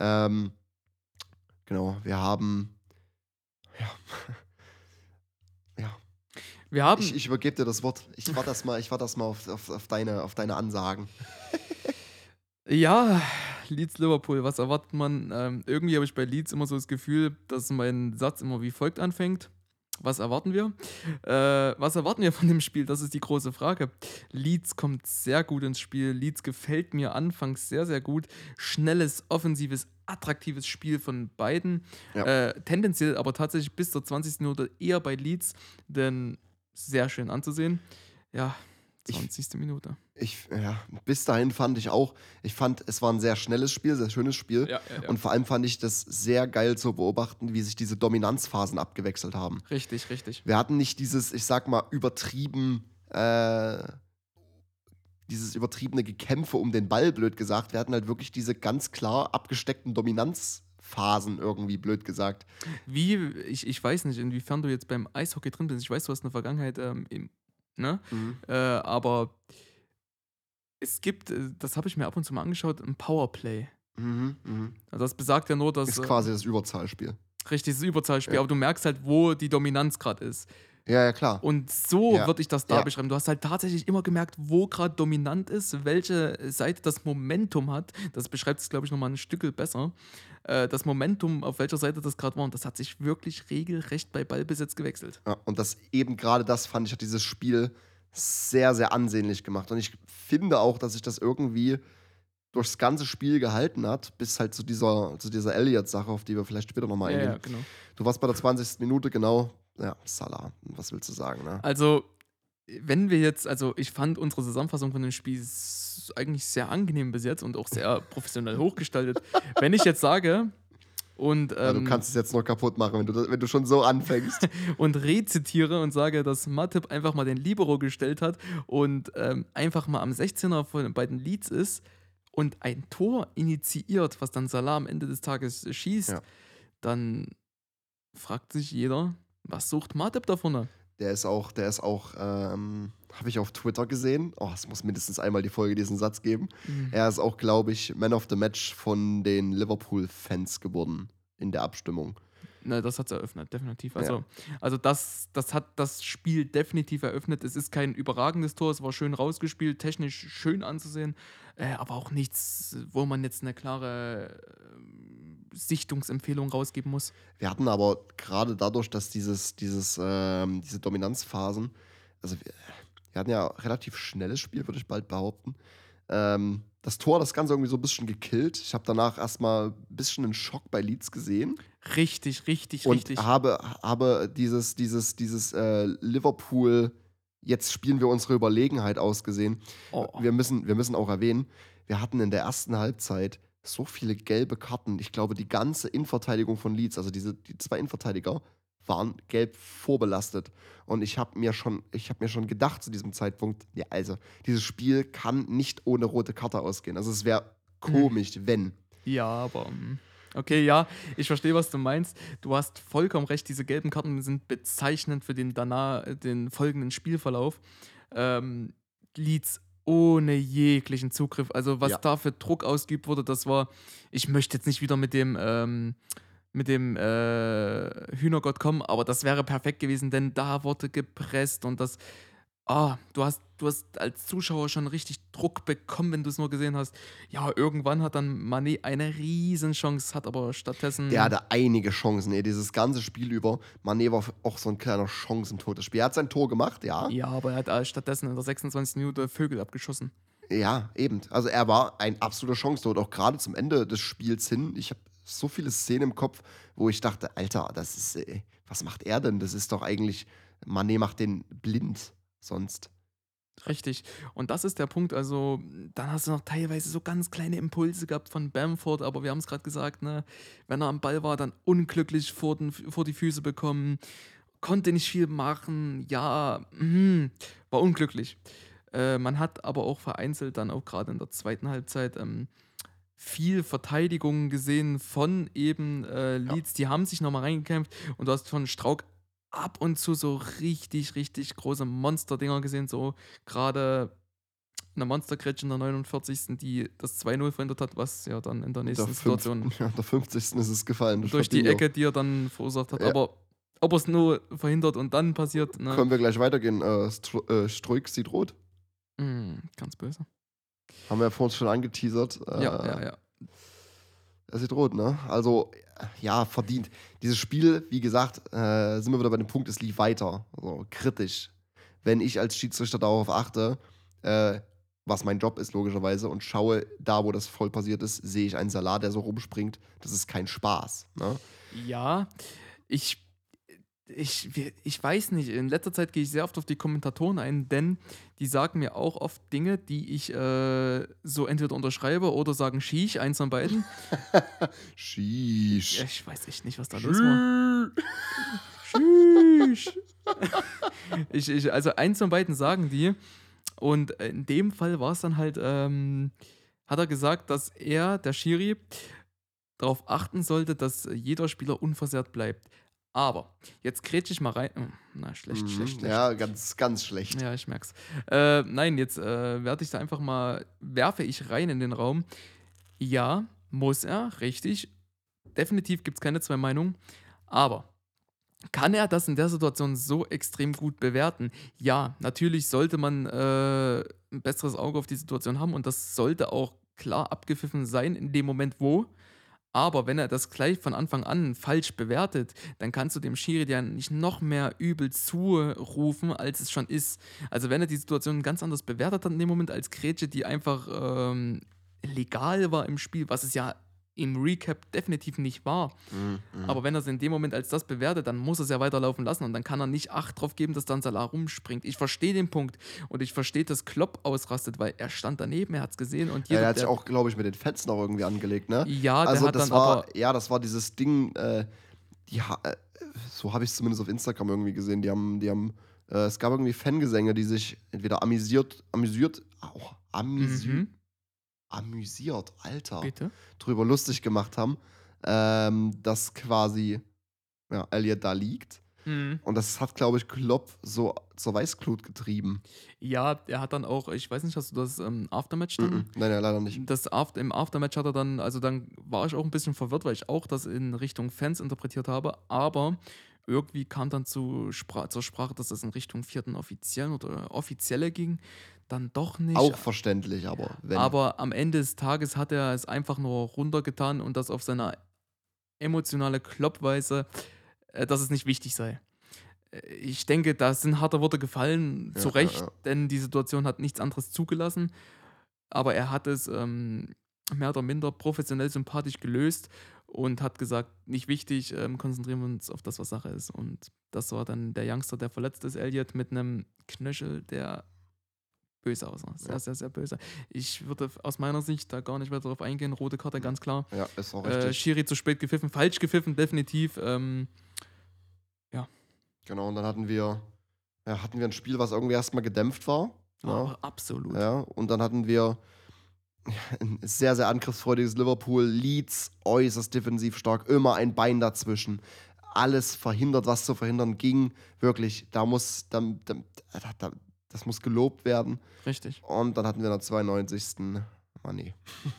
Ähm, genau, wir haben. Ja. [LAUGHS] ja. Wir haben, Ich, ich übergebe dir das Wort. Ich warte das mal, ich warte das mal auf, auf, auf, deine, auf deine Ansagen. [LAUGHS] ja, Leeds Liverpool, was erwartet man? Ähm, irgendwie habe ich bei Leeds immer so das Gefühl, dass mein Satz immer wie folgt anfängt. Was erwarten wir? Äh, was erwarten wir von dem Spiel? Das ist die große Frage. Leeds kommt sehr gut ins Spiel. Leeds gefällt mir anfangs sehr, sehr gut. Schnelles, offensives, attraktives Spiel von beiden. Ja. Äh, tendenziell aber tatsächlich bis zur 20. Minute eher bei Leeds, denn sehr schön anzusehen. Ja, Ich- 20. Minute. Ich, ja, bis dahin fand ich auch, ich fand, es war ein sehr schnelles Spiel, sehr schönes Spiel. Ja, ja, ja. Und vor allem fand ich das sehr geil zu beobachten, wie sich diese Dominanzphasen abgewechselt haben. Richtig, richtig. Wir hatten nicht dieses, ich sag mal, übertrieben, äh, dieses übertriebene Gekämpfe um den Ball, blöd gesagt. Wir hatten halt wirklich diese ganz klar abgesteckten Dominanzphasen irgendwie, blöd gesagt. Wie, ich, ich weiß nicht, inwiefern du jetzt beim Eishockey drin bist. Ich weiß, du hast eine Vergangenheit ähm, im, ne? Äh, aber es gibt, äh, das habe ich mir ab und zu mal angeschaut, ein Powerplay. Mhm, mhm. Also das besagt ja nur, dass Ist äh, quasi das Überzahlspiel. richtig das Überzahlspiel, Ja. aber du merkst halt, wo die Dominanz gerade ist. Ja, ja, klar. Und so Ja. würde ich das da Ja. beschreiben. Du hast halt tatsächlich immer gemerkt, wo gerade dominant ist, welche Seite das Momentum hat. Das beschreibt es, glaube ich, nochmal ein Stück besser. Äh, das Momentum, auf welcher Seite das gerade war. Und das hat sich wirklich regelrecht bei Ballbesitz gewechselt. Ja, und das eben gerade das fand ich, hat dieses Spiel sehr, sehr ansehnlich gemacht. Und ich finde auch, dass sich das irgendwie durchs ganze Spiel gehalten hat, bis halt zu dieser, zu dieser Elliott-Sache, auf die wir vielleicht später nochmal eingehen. ja, genau. Du warst bei der 20. Minute, genau. Ja, Salah. Was willst du sagen, ne? Also, wenn wir jetzt, also ich fand unsere Zusammenfassung von dem Spiel eigentlich sehr angenehm bis jetzt und auch sehr [LAUGHS] professionell hochgestaltet. wenn ich jetzt sage und, Ja, du ähm, kannst es jetzt noch kaputt machen, wenn du, wenn du schon so anfängst. [LAUGHS] und rezitiere und sage, dass Matip einfach mal den Libero gestellt hat und ähm, einfach mal am 16er von den beiden Leads ist und ein Tor initiiert, was dann Salah am Ende des Tages schießt, Ja. dann fragt sich jeder, was sucht Matip da vorne? Der ist auch, der ist auch, ähm, habe ich auf Twitter gesehen. Oh, es muss mindestens einmal die Folge diesen Satz geben. Mhm. Er ist auch, glaube ich, Man of the Match von den Liverpool-Fans geworden in der Abstimmung. Ne, das hat es eröffnet, definitiv. Also, also das, das hat das Spiel definitiv eröffnet. Es ist kein überragendes Tor, es war schön rausgespielt, technisch schön anzusehen, äh, aber auch nichts, wo man jetzt eine klare äh, Sichtungsempfehlung rausgeben muss. Wir hatten aber gerade dadurch, dass dieses, dieses, ähm, diese Dominanzphasen, also wir, wir hatten ja relativ schnelles Spiel, würde ich bald behaupten. Ähm, das Tor, das Ganze irgendwie so ein bisschen gekillt. Ich habe danach erstmal ein bisschen einen Schock bei Leeds gesehen. Richtig, richtig, und richtig. habe, habe dieses, dieses, dieses äh, Liverpool, jetzt spielen wir unsere Überlegenheit ausgesehen. Oh, Wir, müssen, wir müssen auch erwähnen, wir hatten in der ersten Halbzeit so viele gelbe Karten. Ich glaube, die ganze Innenverteidigung von Leeds, also diese die zwei Innenverteidiger, waren gelb vorbelastet. Und ich habe mir schon, ich habe mir schon gedacht zu diesem Zeitpunkt, ja, also, dieses Spiel kann nicht ohne rote Karte ausgehen. Also es wäre komisch, wenn. Ja, aber. mm, Okay, ja, ich verstehe, was du meinst. Du hast vollkommen recht, diese gelben Karten sind bezeichnend für den danach, den folgenden Spielverlauf. Ähm, Leeds ohne jeglichen Zugriff. Also, was Ja. da für Druck ausgeübt wurde, das war. Ich möchte jetzt nicht wieder mit dem. Ähm, mit dem äh, Hühnergott kommen, aber das wäre perfekt gewesen, denn da wurde gepresst und das. Ah, du hast, du hast als Zuschauer schon richtig Druck bekommen, wenn du es nur gesehen hast. Ja, irgendwann hat dann Mané eine Riesenchance, hat aber stattdessen. Der hatte einige Chancen, ey, dieses ganze Spiel über. Mané war auch so ein kleiner Chancentod. Das Spiel Er hat sein Tor gemacht, ja. Ja, aber er hat äh, stattdessen in der 26. Minute Vögel abgeschossen. Ja, eben. Also er war ein absoluter Chancentod, auch gerade zum Ende des Spiels hin. Ich habe so viele Szenen im Kopf, wo ich dachte, Alter, das ist, äh, was macht er denn? Das ist doch eigentlich, Mané macht den blind sonst. Richtig. Und das ist der Punkt. Also, dann hast du noch teilweise so ganz kleine Impulse gehabt von Bamford, aber wir haben es gerade gesagt, ne? Wenn er am Ball war, dann unglücklich vor, den, vor die Füße bekommen, konnte nicht viel machen, ja, mhm, war unglücklich. Äh, man hat aber auch vereinzelt dann auch gerade in der zweiten Halbzeit ähm, viel Verteidigung gesehen von eben äh, Leeds. Die haben sich nochmal reingekämpft und du hast von Strauk ab und zu so richtig, richtig große Monster-Dinger gesehen. So gerade eine Monstergrätsche in der 49. die das 2-0 verhindert hat, was ja dann in der nächsten [LAUGHS] Der Situation Ja, der 50. ist es gefallen. durch die. Ecke, die er dann verursacht hat. Ja. Aber ob er es nur verhindert und dann passiert, ne? Können wir gleich weitergehen. Äh, Stru äh, sieht rot. Mm, ganz böse. Haben wir ja vorhin schon angeteasert. Äh, ja, ja, ja. Er sieht rot, ne? Also, äh, ja, verdient. Dieses Spiel, wie gesagt, äh, sind wir wieder bei dem Punkt, es lief weiter. Also, kritisch. Wenn ich als Schiedsrichter darauf achte, äh, was mein Job ist, logischerweise, und schaue, da, wo das voll passiert ist, sehe ich einen Salat, der so rumspringt. Das ist kein Spaß. Ne? Ja, ich, ich, ich weiß nicht. In letzter Zeit gehe ich sehr oft auf die Kommentatoren ein, denn die sagen mir auch oft Dinge, die ich äh, so entweder unterschreibe oder sagen Schieß, eins von beiden. [LAUGHS] Ja, ich weiß echt nicht, was da los war. [LAUGHS] Ich, ich, also eins von beiden sagen die. Und in dem Fall war es dann halt, ähm, hat er gesagt, dass er, der Schiri, darauf achten sollte, dass jeder Spieler unversehrt bleibt. Aber, jetzt grätsch ich mal rein. Oh, na, schlecht, Mhm, schlecht, schlecht. Ja, ganz, ganz schlecht. Ja, ich merk's. Äh, nein, jetzt äh, werde ich da einfach mal, werfe ich rein in den Raum. Ja, muss er, richtig. Definitiv gibt es keine zwei Meinungen. Aber kann er das in der Situation so extrem gut bewerten? Ja, natürlich sollte man äh, ein besseres Auge auf die Situation haben und das sollte auch klar abgepfiffen sein in dem Moment, wo. Aber wenn er das gleich von Anfang an falsch bewertet, dann kannst du dem Schiri ja nicht noch mehr übel zurufen, als es schon ist. Also wenn er die Situation ganz anders bewertet hat in dem Moment als Grätsche, die einfach ähm, legal war im Spiel, was es ja im Recap definitiv nicht war. Mhm, mhm. Aber wenn er es in dem Moment als das bewertet, dann muss er es ja weiterlaufen lassen und dann kann er nicht Acht drauf geben, dass dann Salah rumspringt. Ich verstehe den Punkt und ich verstehe, dass Klopp ausrastet, weil er stand daneben, er hat es gesehen und ja, jeder, der hat sich der- auch, glaube ich, mit den Fans noch irgendwie angelegt, ne? ja, der also hat das dann war, aber ja, das war dieses Ding, äh, die, äh, so habe ich es zumindest auf Instagram irgendwie gesehen. Die haben, die haben, äh, es gab irgendwie Fangesänge, die sich entweder amüsiert, amüsiert, au, amüsiert, Mhm. Amüsiert, Alter, bitte. drüber lustig gemacht haben, ähm, dass quasi ja, Elliot da liegt. Mhm. Und das hat, glaube ich, Klopp so zur Weißglut getrieben. Ja, er hat dann auch, ich weiß nicht, hast du das ähm, Aftermatch dann? Mhm. Nein, nein, leider nicht. Das After, Im Aftermatch hat er dann, also dann war ich auch ein bisschen verwirrt, weil ich auch das in Richtung Fans interpretiert habe, aber irgendwie kam dann zu Spra zur Sprache, dass das in Richtung vierten Offiziellen oder Offizielle ging. Dann doch nicht. Auch verständlich, aber wenn. aber am Ende des Tages hat er es einfach nur runtergetan und das auf seine emotionale Kloppweise, äh, dass es nicht wichtig sei. Äh, Ich denke, da sind harte Worte gefallen, Ja, zu ja, Recht, ja. denn die Situation hat nichts anderes zugelassen. Aber er hat es ähm, mehr oder minder professionell sympathisch gelöst und hat gesagt, nicht wichtig, ähm, konzentrieren wir uns auf das, was Sache ist. Und das war dann der Youngster, der verletzt ist, Elliot, mit einem Knöchel, der böse aussah. Sehr, Ja. sehr, sehr böse. Ich würde aus meiner Sicht da gar nicht weiter darauf eingehen. Rote Karte, ganz klar. ja, ist auch Äh, richtig. Schiri zu spät gepfiffen, falsch gepfiffen, definitiv. Ähm, ja, Genau, und dann hatten wir, ja, hatten wir ein Spiel, was irgendwie erstmal gedämpft war. Ja. Aber absolut. Ja, und dann hatten wir ein sehr, sehr angriffsfreudiges Liverpool. Leeds äußerst defensiv stark, immer ein Bein dazwischen. Alles verhindert, was zu verhindern ging. Wirklich, da muss, da, da, da, das muss gelobt werden. Richtig. Und dann hatten wir in der 92. Ah, nee.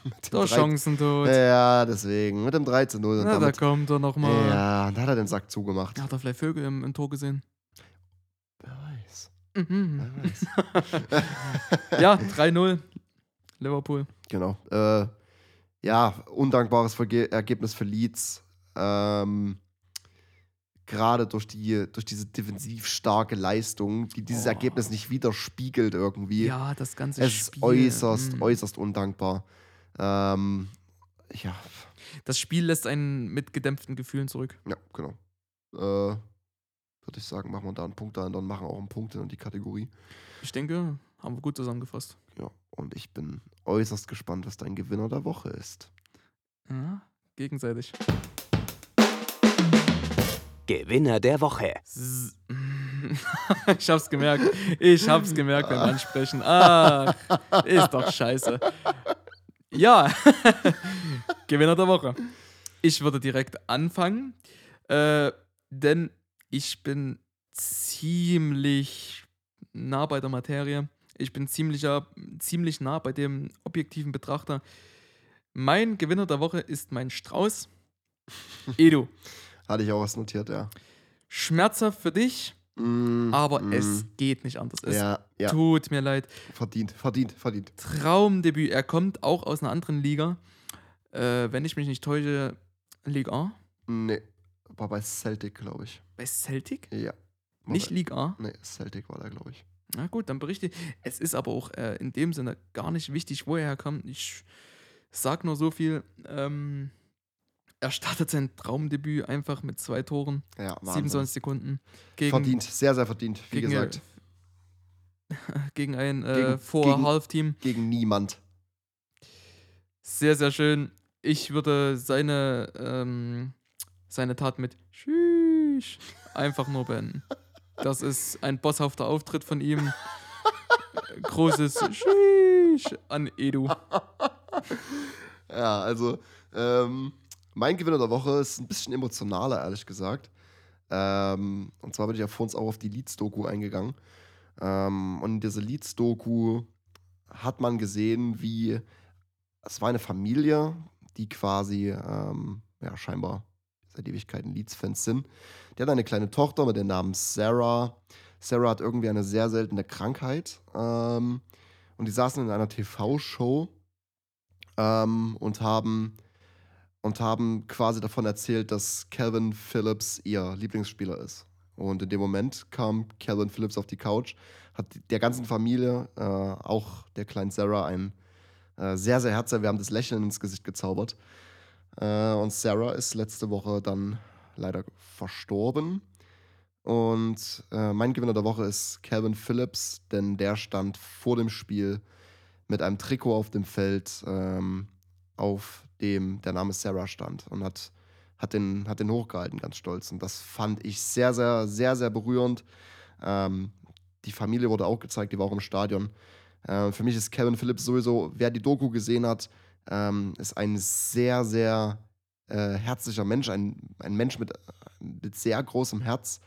Mit dem Der drei- Chancentod. Ja, deswegen. Mit dem 13-0. Und Na, da damit, kommt er nochmal. ja, da hat er den Sack zugemacht. Hat er vielleicht Vögel im, im Tor gesehen? Wer weiß. Mhm. Wer weiß. [LAUGHS] ja, 3-0. Liverpool. Genau. Äh, ja, undankbares Verge Ergebnis für Leeds. Ähm, Gerade durch, die, durch diese defensiv starke Leistung, die dieses Oh. Ergebnis nicht widerspiegelt irgendwie. Ja, das ganze es Spiel. ist äußerst, mm. äußerst undankbar. Ähm, ja, Das Spiel lässt einen mit gedämpften Gefühlen zurück. ja, genau. Äh, Würde ich sagen, machen wir da einen Punkt da und dann machen wir auch einen Punkt in die Kategorie. Ich denke, haben wir gut zusammengefasst. Ja, und ich bin äußerst gespannt, was dein Gewinner der Woche ist. Ja, gegenseitig. Gewinner der Woche. [LAUGHS] Ich hab's gemerkt. Ich hab's gemerkt beim Ansprechen. Ach, ist doch scheiße. Ja, [LAUGHS] Gewinner der Woche. Ich würde direkt anfangen, äh, denn ich bin ziemlich nah bei der Materie. Ich bin ziemlicher, ziemlich nah bei dem objektiven Betrachter. Mein Gewinner der Woche ist mein Strauß. [LAUGHS] Edu, Hatte ich auch was notiert, ja. schmerzhaft für dich, Mm, aber mm. es geht nicht anders. Es ja, ja, tut mir leid. verdient, verdient, verdient. Traumdebüt. Er kommt auch aus einer anderen Liga. Äh, wenn ich mich nicht täusche, Liga A. Nee, war bei Celtic, glaube ich. Bei Celtic? Ja. Nicht Liga A. Nee, Celtic war da, glaube ich. Na gut, dann berichte. Es ist aber auch äh, in dem Sinne gar nicht wichtig, wo er herkommt. Ich sag nur so viel. Ähm, er startet sein Traumdebüt einfach mit zwei Toren, Ja, Wahnsinn. 27 Sekunden gegen, Verdient, sehr, sehr verdient, wie gegen, gesagt. [LAUGHS] gegen ein äh, Gegen- vor gegen-. Gegen niemand. Sehr, sehr schön. Ich würde seine, ähm, seine Tat mit Tschüss einfach nur beenden. [LAUGHS] Das ist ein bosshafter Auftritt von ihm. [LAUGHS] Großes Tschüss an Edu. [LAUGHS] Ja, also, ähm, mein Gewinner der Woche ist ein bisschen emotionaler, ehrlich gesagt. Ähm, und zwar bin ich ja vor uns auch auf die Leeds-Doku eingegangen. Ähm, und in dieser Leeds-Doku hat man gesehen, wie es war eine Familie, die quasi, ähm, ja, scheinbar seit Ewigkeiten Leeds-Fans sind. Die hat eine kleine Tochter mit dem Namen Sarah. Sarah hat irgendwie eine sehr seltene Krankheit. Ähm, und die saßen in einer TV-Show ähm, und haben und haben quasi davon erzählt, dass Calvin Phillips ihr Lieblingsspieler ist. Und in dem Moment kam Calvin Phillips auf die Couch, hat der ganzen Familie, äh, auch der kleinen Sarah, ein äh, sehr, sehr herzerwärmendes Lächeln ins Gesicht gezaubert. Äh, und Sarah ist letzte Woche dann leider verstorben. Und äh, mein Gewinner der Woche ist Calvin Phillips, denn der stand vor dem Spiel mit einem Trikot auf dem Feld, ähm, auf dem der Name Sarah stand und hat, hat, den, hat den hochgehalten, ganz stolz. Und das fand ich sehr, sehr, sehr, sehr berührend. Ähm, die Familie wurde auch gezeigt, die war auch im Stadion. Äh, für mich ist Kevin Phillips sowieso, wer die Doku gesehen hat, ähm, ist ein sehr, sehr äh, herzlicher Mensch, ein, ein Mensch mit, mit sehr großem Herz.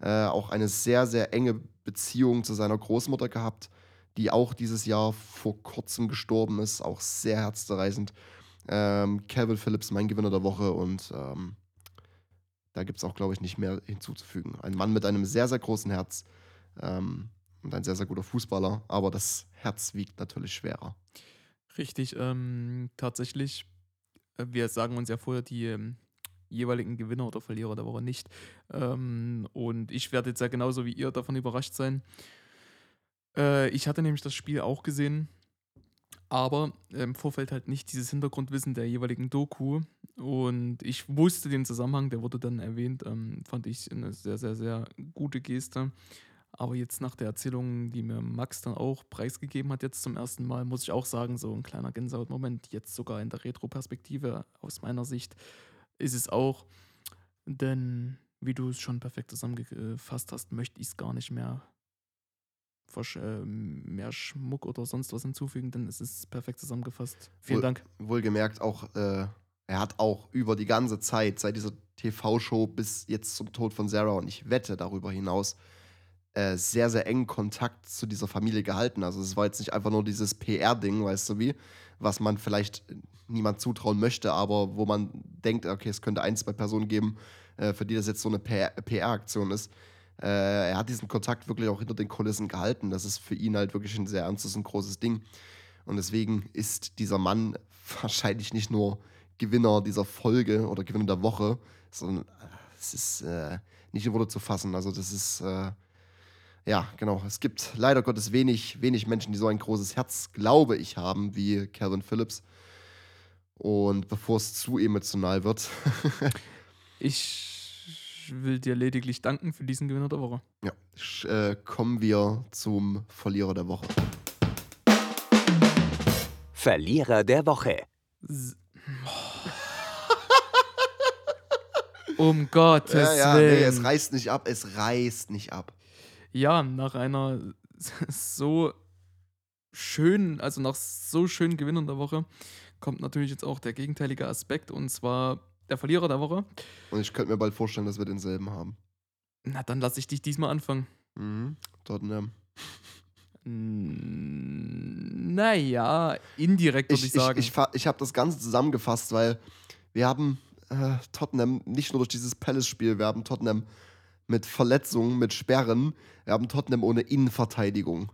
Äh, auch eine sehr, sehr enge Beziehung zu seiner Großmutter gehabt, die auch dieses Jahr vor kurzem gestorben ist, auch sehr herzzerreißend. Ähm, Calvin Phillips, mein Gewinner der Woche und ähm, da gibt es auch, glaube ich, nicht mehr hinzuzufügen. Ein Mann mit einem sehr, sehr großen Herz ähm, und ein sehr, sehr guter Fußballer, aber das Herz wiegt natürlich schwerer. Richtig, ähm, tatsächlich. äh, Wir sagen uns ja vorher die ähm, jeweiligen Gewinner oder Verlierer der Woche nicht. Ähm, und ich werde jetzt ja genauso wie ihr davon überrascht sein. Äh, ich hatte nämlich das Spiel auch gesehen, aber im Vorfeld halt nicht dieses Hintergrundwissen der jeweiligen Doku. Und ich wusste den Zusammenhang, der wurde dann erwähnt, ähm, fand ich eine sehr, sehr, sehr gute Geste. Aber jetzt nach der Erzählung, die mir Max dann auch preisgegeben hat, jetzt zum ersten Mal, muss ich auch sagen, so ein kleiner Gänsehautmoment, jetzt sogar in der Retro-Perspektive aus meiner Sicht, ist es auch. Denn wie du es schon perfekt zusammengefasst hast, möchte ich es gar nicht mehr, äh, mehr Schmuck oder sonst was hinzufügen, denn es ist perfekt zusammengefasst. Vielen Wohl- Dank. Wohlgemerkt auch, äh, er hat auch über die ganze Zeit, seit dieser TV-Show bis jetzt zum Tod von Sarah und ich wette darüber hinaus, äh, sehr, sehr engen Kontakt zu dieser Familie gehalten. Also es war jetzt nicht einfach nur dieses PR-Ding, weißt du wie, was man vielleicht niemand zutrauen möchte, aber wo man denkt, okay, es könnte ein, zwei Personen geben, äh, für die das jetzt so eine PR-Aktion ist. Äh, er hat diesen Kontakt wirklich auch hinter den Kulissen gehalten. Das ist für ihn halt wirklich ein sehr ernstes und großes Ding. Und deswegen ist dieser Mann [LAUGHS] wahrscheinlich nicht nur Gewinner dieser Folge oder Gewinner der Woche, sondern äh, es ist äh, nicht in Worte zu fassen. Also das ist, äh, ja, genau. Es gibt leider Gottes wenig, wenig Menschen, die so ein großes Herz, glaube ich, haben wie Calvin Phillips. Und bevor es zu emotional wird, [LAUGHS] Ich will dir lediglich danken für diesen Gewinner der Woche. ja, sch- äh, kommen wir zum Verlierer der Woche. Verlierer der Woche. S- Um [LAUGHS] Gottes Ja, ja, Willen. nee, es reißt nicht ab, es reißt nicht ab. Ja, nach einer [LAUGHS] so schönen, also nach so schönen Gewinnern der Woche kommt natürlich jetzt auch der gegenteilige Aspekt und zwar der Verlierer der Woche. Und ich könnte mir bald vorstellen, dass wir denselben haben. Na, dann lasse ich dich diesmal anfangen. Mhm. Tottenham. Naja, indirekt würde ich, Ich, ich, sagen. ich, fa- ich habe das Ganze zusammengefasst, weil wir haben äh, Tottenham nicht nur durch dieses Palace-Spiel, wir haben Tottenham mit Verletzungen, mit Sperren, wir haben Tottenham ohne Innenverteidigung.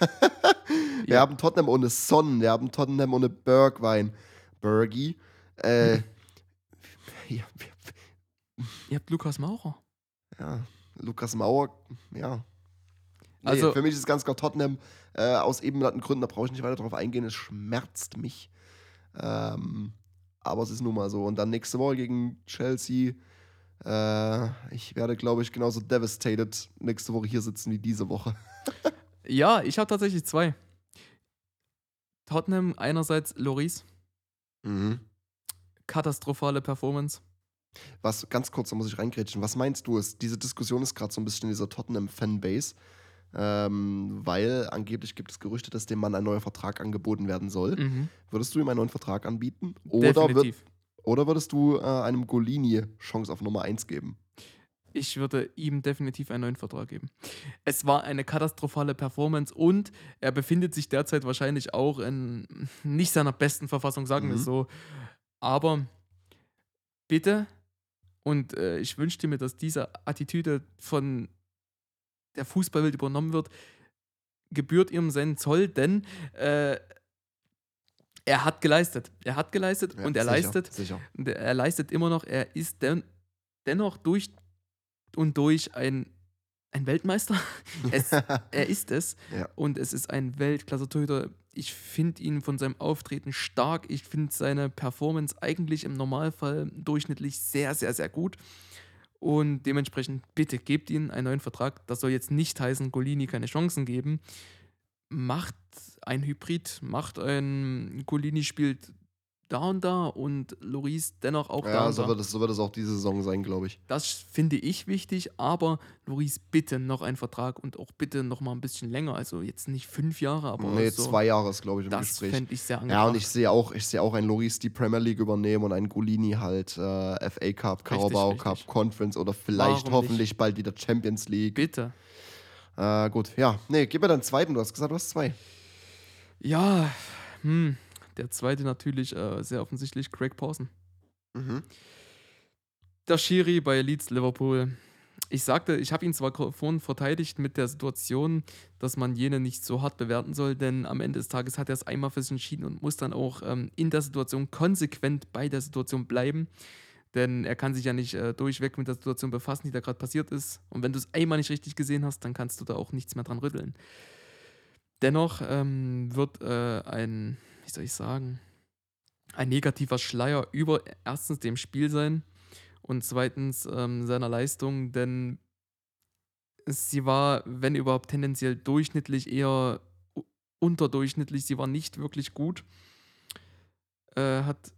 [LAUGHS] wir Ja. haben Tottenham ohne Son, wir haben Tottenham ohne Bergwein. Bergi. Äh, [LAUGHS] ja, Ihr habt Lukas Maurer. ja, Lukas Mauer, ja. Nee, Also- für mich ist ganz klar Tottenham äh, aus eben genannten Gründen, da brauche ich nicht weiter drauf eingehen, es schmerzt mich. Ähm, aber es ist nun mal so. Und dann nächste Woche gegen Chelsea. Äh, ich werde, glaube ich, genauso devastated nächste Woche hier sitzen wie diese Woche. [LAUGHS] Ja, ich habe tatsächlich zwei. Tottenham einerseits Loris, Mhm. katastrophale Performance. Was, ganz kurz, da muss ich reingrätschen. Was meinst du? Ist, diese Diskussion ist gerade so ein bisschen in dieser Tottenham-Fanbase, ähm, weil angeblich gibt es Gerüchte, dass dem Mann ein neuer Vertrag angeboten werden soll. Mhm. Würdest du ihm einen neuen Vertrag anbieten? Oder, Definitiv. Oder würdest du äh, einem Golini Chance auf Nummer 1 geben? Ich würde ihm definitiv einen neuen Vertrag geben. Es war eine katastrophale Performance und er befindet sich derzeit wahrscheinlich auch in nicht seiner besten Verfassung, sagen wir Mhm. es so. Aber bitte, und äh, ich wünschte mir, dass diese Attitüde von der Fußballwelt übernommen wird, gebührt ihm seinen Zoll, denn äh, er hat geleistet. Er hat geleistet Ja, und er sicher, leistet Sicher. und er leistet immer noch, er ist den, dennoch durch und durch ein, ein Weltmeister. [LAUGHS] Es, [LAUGHS] er ist es Ja. und es ist ein Weltklasse-Torhüter. Ich finde ihn von seinem Auftreten stark. Ich finde seine Performance eigentlich im Normalfall durchschnittlich sehr, sehr, sehr gut. Und dementsprechend bitte gebt ihm einen neuen Vertrag. Das soll jetzt nicht heißen, Golini keine Chancen geben. Macht ein Hybrid, macht ein Golini spielt da und da und Loris dennoch auch da ja, so wird, es, so wird es auch diese Saison sein, glaube ich. Das finde ich wichtig, aber Loris, bitte noch einen Vertrag und auch bitte noch mal ein bisschen länger. Also jetzt nicht fünf Jahre, aber nee, so, zwei Jahre ist, glaube ich, im das Gespräch. fände ich sehr angebracht. Ja, und ich sehe auch, ich sehe auch einen Loris die Premier League übernehmen und einen Golini halt äh, FA Cup, Carabao. Cup, Conference oder vielleicht Warum hoffentlich bald wieder Champions League. bitte. Äh, gut, ja. Nee, gib mir dann einen zweiten. Du hast gesagt, du hast zwei. Ja, hm, der zweite natürlich äh, sehr offensichtlich, Craig Pawson. Mhm. Der Schiri bei Leeds Liverpool. Ich sagte, ich habe ihn zwar vorhin verteidigt mit der Situation, dass man jene nicht so hart bewerten soll, denn am Ende des Tages hat er es einmal für sich entschieden und muss dann auch ähm, in der Situation konsequent bei der Situation bleiben. Denn er kann sich ja nicht äh, durchweg mit der Situation befassen, die da gerade passiert ist. Und wenn du es einmal nicht richtig gesehen hast, dann kannst du da auch nichts mehr dran rütteln. Dennoch ähm, wird äh, ein, wie soll ich sagen, ein negativer Schleier über erstens dem Spiel sein und zweitens ähm, seiner Leistung, denn sie war, wenn überhaupt, tendenziell durchschnittlich, eher unterdurchschnittlich. Sie war nicht wirklich gut. Äh, hat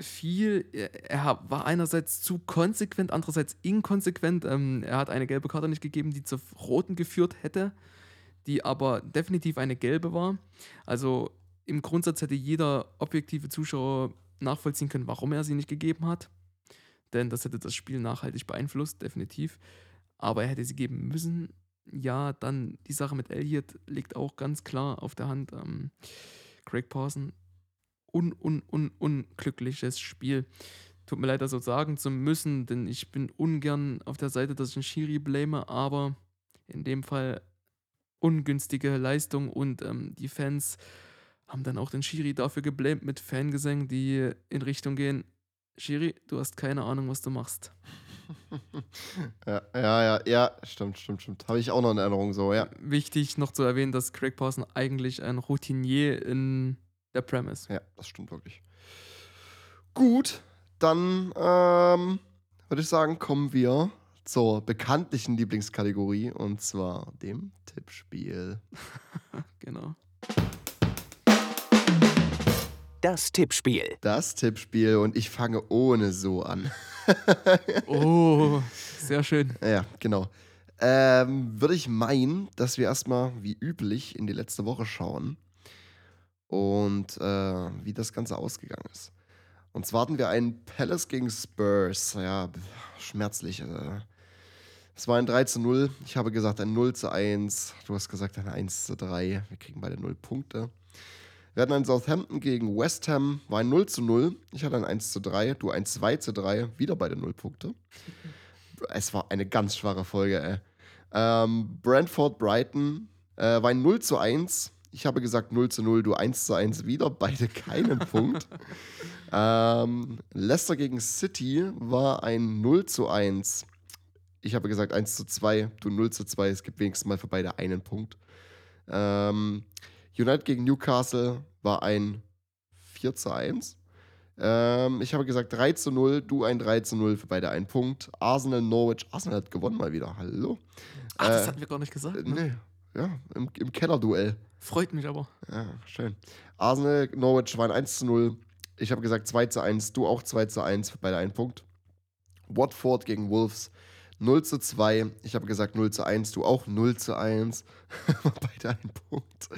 viel. Er war einerseits zu konsequent, andererseits inkonsequent. Ähm, er hat eine gelbe Karte nicht gegeben, die zur roten geführt hätte, die aber definitiv eine gelbe war. Also im Grundsatz hätte jeder objektive Zuschauer nachvollziehen können, warum er sie nicht gegeben hat. Denn das hätte das Spiel nachhaltig beeinflusst, definitiv. Aber er hätte sie geben müssen. Ja, dann die Sache mit Elliott liegt auch ganz klar auf der Hand. Ähm, Craig Pawson un, un, un, unglückliches Spiel. Tut mir leid, das so sagen zu müssen, denn ich bin ungern auf der Seite, dass ich einen Schiri blame, aber in dem Fall ungünstige Leistung und ähm, die Fans haben dann auch den Schiri dafür geblamed mit Fangesängen, die in Richtung gehen, Schiri, du hast keine Ahnung, was du machst. [LAUGHS] Ja, ja, ja, ja, stimmt, stimmt, stimmt. Habe ich auch noch in Erinnerung so, ja. Wichtig noch zu erwähnen, dass Craig Pawson eigentlich ein Routinier in der Premise. Ja, das stimmt wirklich. Gut, dann ähm, würde ich sagen, kommen wir zur bekanntlichen Lieblingskategorie und zwar dem Tippspiel. [LAUGHS] Genau. Das Tippspiel. Das Tippspiel und ich fange ohne so an. [LAUGHS] Oh, sehr schön. Ja, genau. Ähm, würde ich meinen, dass wir erstmal wie üblich in die letzte Woche schauen und äh, wie das Ganze ausgegangen ist. Und zwar hatten wir einen Palace gegen Spurs. Ja, schmerzlich. Äh. Es war ein 3 zu 0. Ich habe gesagt ein 0 zu 1. Du hast gesagt ein 1 zu 3. Wir kriegen beide 0 Punkte. Wir hatten ein Southampton gegen West Ham, war ein 0 zu 0. Ich hatte ein 1 zu 3, du ein 2 zu 3, wieder beide 0 Punkte. Es war eine ganz schwache Folge, ey. Ähm, Brentford Brighton äh, war ein 0 zu 1. Ich habe gesagt 0 zu 0, du 1 zu 1 wieder, beide keinen Punkt. [LAUGHS] Ähm, Leicester gegen City war ein 0 zu 1. Ich habe gesagt 1 zu 2, du 0 zu 2. Es gibt wenigstens mal für beide einen Punkt. Ähm, United gegen Newcastle war ein 4 zu 1. Ähm, ich habe gesagt 3 zu 0, du ein 3 zu 0 für beide einen Punkt. Arsenal, Norwich. Arsenal hat gewonnen mal wieder. Hallo? Ach, das Äh, hatten wir gar nicht gesagt. Ne? Nee, ja, im, im Kellerduell. Freut mich aber. Ja, schön. Arsenal, Norwich waren 1 zu 0. Ich habe gesagt 2 zu 1, du auch 2 zu 1, für beide einen Punkt. Watford gegen Wolves 0 zu 2. Ich habe gesagt 0 zu 1, du auch 0 zu 1. [LAUGHS] beide einen Punkt.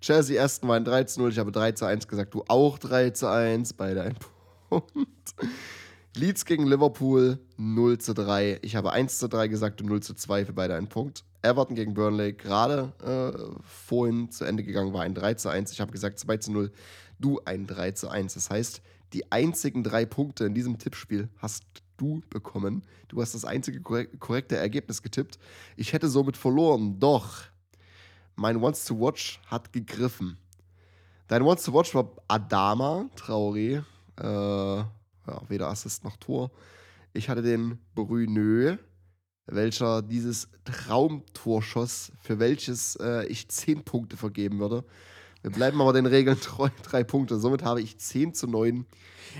Chelsea Aston waren 3 zu 0, ich habe 3 zu 1 gesagt, du auch 3 zu 1, beide einen Punkt. Leeds gegen Liverpool 0 zu 3. Ich habe 1 zu 3 gesagt und 0 zu 2 für beide einen Punkt. Everton gegen Burnley gerade äh, vorhin zu Ende gegangen war ein 3 zu 1. Ich habe gesagt 2 zu 0. Du ein 3 zu 1. Das heißt, die einzigen drei Punkte in diesem Tippspiel hast du bekommen. Du hast das einzige korrek korrekte Ergebnis getippt. Ich hätte somit verloren, doch mein Wants to Watch hat gegriffen. Dein Wants to Watch war Adama Traoré. Äh, ja, weder Assist noch Tor. Ich hatte den Brunö, welcher dieses Traumtor schoss, für welches äh, ich 10 Punkte vergeben würde. Wir bleiben aber den Regeln treu, [LAUGHS] drei Punkte. Somit habe ich 10 zu 9.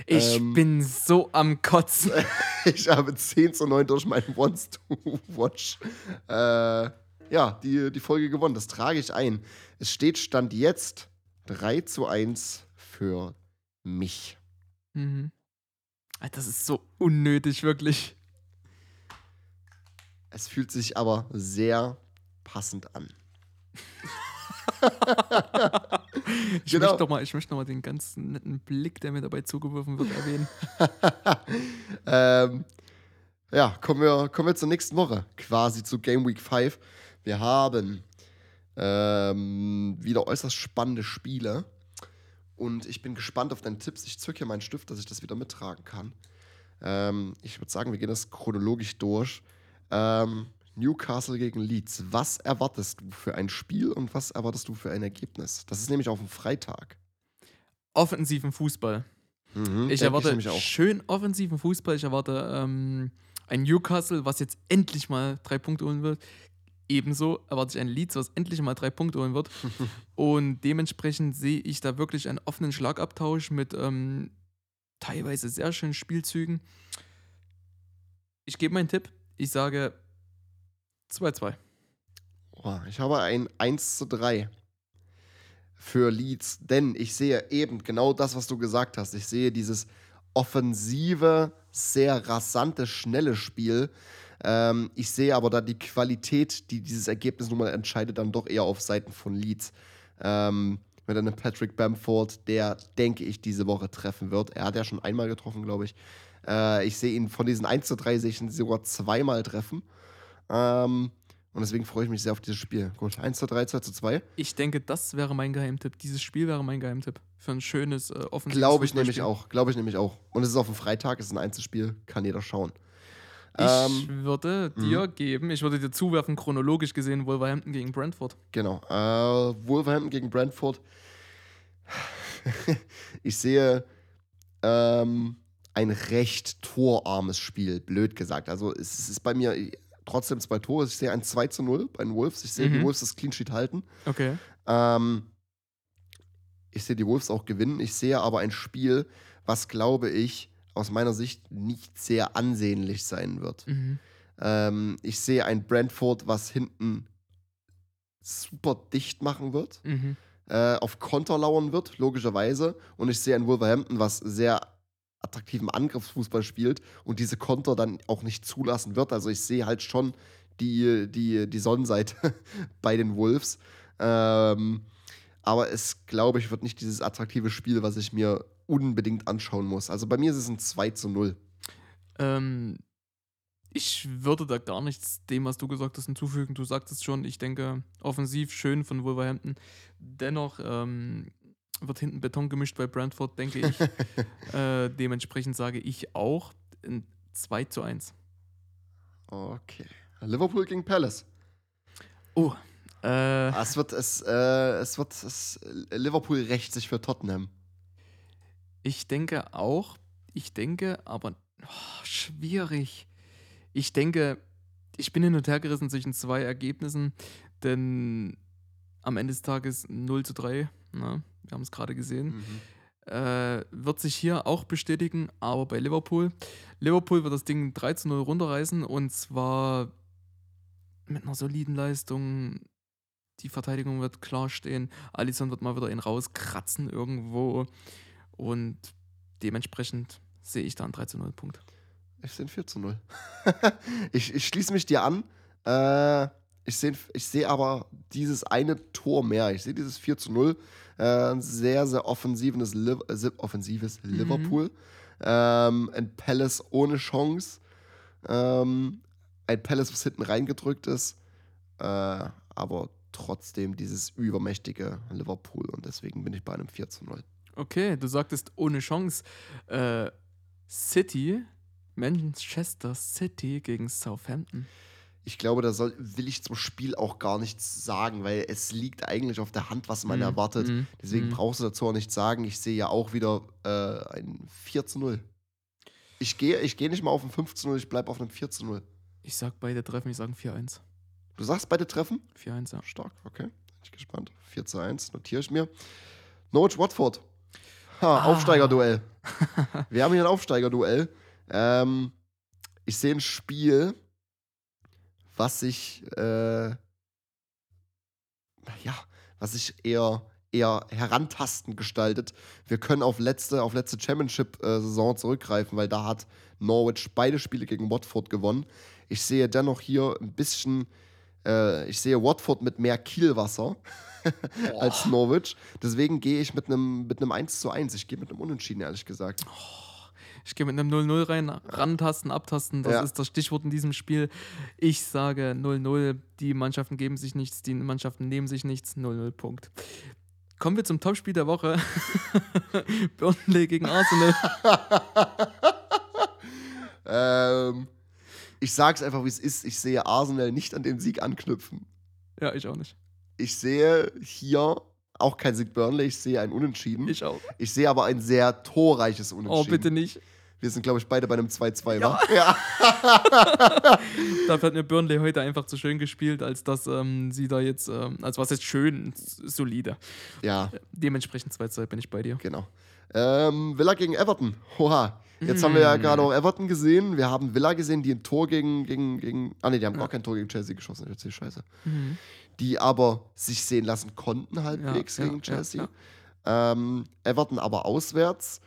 Ich Ähm. bin so am Kotzen. [LAUGHS] Ich habe 10 zu 9 durch meinen Wants to Watch. Äh, ja, die, die Folge gewonnen. Das trage ich ein. Es steht Stand jetzt 3 zu 1 für mich. Mhm. Das ist so unnötig, wirklich. Es fühlt sich aber sehr passend an. [LAUGHS] Ich, Genau. möchte doch mal, ich möchte noch mal den ganz netten Blick, der mir dabei zugeworfen wird, erwähnen. [LAUGHS] ähm, ja, kommen wir, kommen wir zur nächsten Woche, quasi zu Game Week 5. Wir haben ähm, wieder äußerst spannende Spiele. Und ich bin gespannt auf deine Tipps. Ich zücke hier meinen Stift, dass ich das wieder mittragen kann. Ähm, ich würde sagen, wir gehen das chronologisch durch. Ähm, Newcastle gegen Leeds. Was erwartest du für ein Spiel und was erwartest du für ein Ergebnis? Das ist nämlich auf dem Freitag. Offensiven Fußball. Mhm, Ich erwarte auch. schön offensiven Fußball. Ich erwarte ähm, ein Newcastle, was jetzt endlich mal drei Punkte holen wird. Ebenso erwarte ich ein Leeds, was endlich mal drei Punkte holen wird. [LAUGHS] Und dementsprechend sehe ich da wirklich einen offenen Schlagabtausch mit ähm, teilweise sehr schönen Spielzügen. Ich gebe meinen Tipp. Ich sage 2-2. Boah, ich habe ein 1 zu 3 für Leeds, denn ich sehe eben genau das, was du gesagt hast. Ich sehe dieses offensive, sehr rasante, schnelle Spiel. Ähm, ich sehe aber da die Qualität, die dieses Ergebnis nun mal entscheidet, dann doch eher auf Seiten von Leeds. Ähm, mit einem Patrick Bamford, der, denke ich, diese Woche treffen wird. Er hat ja schon einmal getroffen, glaube ich. Äh, ich sehe ihn von diesen 1 zu 3 sehe ich ihn sogar zweimal treffen. Ähm, und deswegen freue ich mich sehr auf dieses Spiel. Gut, 1 zu 3, 2 zu 2. Ich denke, das wäre mein Geheimtipp. Dieses Spiel wäre mein Geheimtipp. Für ein schönes, äh, offensives Glaube ich nämlich auch. Glaube ich nämlich auch. Und es ist auf dem Freitag, es ist ein Einzelspiel, kann jeder schauen. Ich Ähm, würde dir geben, ich würde dir zuwerfen, chronologisch gesehen, Wolverhampton gegen Brentford. Genau. Äh, Wolverhampton gegen Brentford. [LAUGHS] ich sehe ähm, ein recht torarmes Spiel, blöd gesagt. Also es ist bei mir trotzdem zwei Tore. Ich sehe ein 2 zu 0 bei den Wolves. Ich sehe die Mhm. Wolves das Clean Sheet halten. Okay. Ähm, ich sehe die Wolves auch gewinnen. Ich sehe aber ein Spiel, was, glaube ich, aus meiner Sicht nicht sehr ansehnlich sein wird. Mhm. Ähm, ich sehe ein Brentford, was hinten super dicht machen wird, Mhm. äh, auf Konter lauern wird, logischerweise. Und ich sehe ein Wolverhampton, was sehr attraktiven Angriffsfußball spielt und diese Konter dann auch nicht zulassen wird. Also ich sehe halt schon die, die, die Sonnenseite [LAUGHS] bei den Wolves. Ähm, aber es, glaube ich, wird nicht dieses attraktive Spiel, was ich mir unbedingt anschauen muss. Also bei mir ist es ein 2 zu 0. Ähm, ich würde da gar nichts dem, was du gesagt hast, hinzufügen. Du sagtest schon, ich denke, offensiv schön von Wolverhampton. Dennoch ähm, wird hinten Beton gemischt bei Brentford, denke ich. [LAUGHS] äh, dementsprechend sage ich auch ein 2 zu 1. Okay. Liverpool gegen Palace. Oh, äh, Ah, Es wird, es, äh, es wird, es, Liverpool rächt sich für Tottenham. ich denke auch. Ich denke, aber oh, schwierig. Ich denke, ich bin hin und her gerissen zwischen zwei Ergebnissen, denn am Ende des Tages 0 zu 3, na, wir haben es gerade gesehen, äh, wird sich hier auch bestätigen, aber bei Liverpool. Liverpool wird das Ding 3 zu 0 runterreißen und zwar mit einer soliden Leistung. Die Verteidigung wird klar stehen. Alisson wird mal wieder ihn rauskratzen irgendwo. Und dementsprechend sehe ich da einen 3 zu 0 Punkt. Ich sehe ein 4 zu 0. [LAUGHS] ich, ich schließe mich dir an. Äh, ich sehe ich seh aber dieses eine Tor mehr. Ich sehe dieses 4 zu 0. Äh, ein sehr, sehr offensives, Liv äh, si- offensives Liverpool. Ähm, ein Palace ohne Chance. Ähm, ein Palace, was hinten reingedrückt ist. Äh, aber trotzdem dieses übermächtige Liverpool. Und deswegen bin ich bei einem 4 zu 0. Okay, du sagtest ohne Chance. Äh, City, Manchester City gegen Southampton. Ich glaube, da soll, will ich zum Spiel auch gar nichts sagen, weil es liegt eigentlich auf der Hand, was man Mhm, erwartet. mhm, Deswegen mhm. brauchst du dazu auch nichts sagen. Ich sehe ja auch wieder äh, ein 4 zu 0. Ich gehe ich geh nicht mal auf ein 5 zu 0, ich bleibe auf einem 4 zu 0. Ich sag beide Treffen, ich sage 4-1. Du sagst beide Treffen? 4-1, ja. Stark, okay. Bin ich gespannt. 4 zu 1, notiere ich mir. Norwich Watford. Ha, Ah. Aufsteigerduell. [LAUGHS] Wir haben hier ein Aufsteigerduell. Ähm, ich sehe ein Spiel, was sich, äh, ja, was sich eher, eher herantastend gestaltet. Wir können auf letzte, auf letzte Championship-Saison zurückgreifen, weil da hat Norwich beide Spiele gegen Watford gewonnen. Ich sehe dennoch hier ein bisschen, äh, ich sehe Watford mit mehr Kielwasser [LAUGHS] als Norwich. Deswegen gehe ich mit einem mit einem 1 zu 1. Ich gehe mit einem Unentschieden, ehrlich gesagt. Ich gehe mit einem 0-0 rein, rantasten, abtasten, das Ja. ist das Stichwort in diesem Spiel. Ich sage 0-0, die Mannschaften geben sich nichts, die Mannschaften nehmen sich nichts, 0-0, Punkt. Kommen wir zum Topspiel der Woche. [LAUGHS] Burnley gegen Arsenal. [LAUGHS] Ähm, ich sag's einfach, wie es ist. Ich sehe Arsenal nicht an den Sieg anknüpfen. Ja, ich auch nicht. Ich sehe hier auch kein Sieg Burnley, ich sehe ein Unentschieden. Ich, Ich auch. sehe aber ein sehr torreiches Unentschieden. Oh, bitte nicht. Wir sind, glaube ich, beide bei einem 2-2, wa? Ja. [LAUGHS] Dafür hat mir Burnley heute einfach zu schön gespielt, als dass ähm, sie da jetzt, ähm, als was jetzt schön, solide. Ja, Dementsprechend 2-2 bin ich bei dir. genau. Ähm, Villa gegen Everton. Oha. Jetzt haben wir ja Mm. gerade auch Everton gesehen. Wir haben Villa gesehen, die ein Tor gegen. gegen, gegen ah, nee, die haben gar kein Tor gegen Chelsea geschossen. Ich erzähl Scheiße. Mhm. Die aber sich sehen lassen konnten, halbwegs Ja, ja, gegen ja, Chelsea. Ähm, Everton aber auswärts.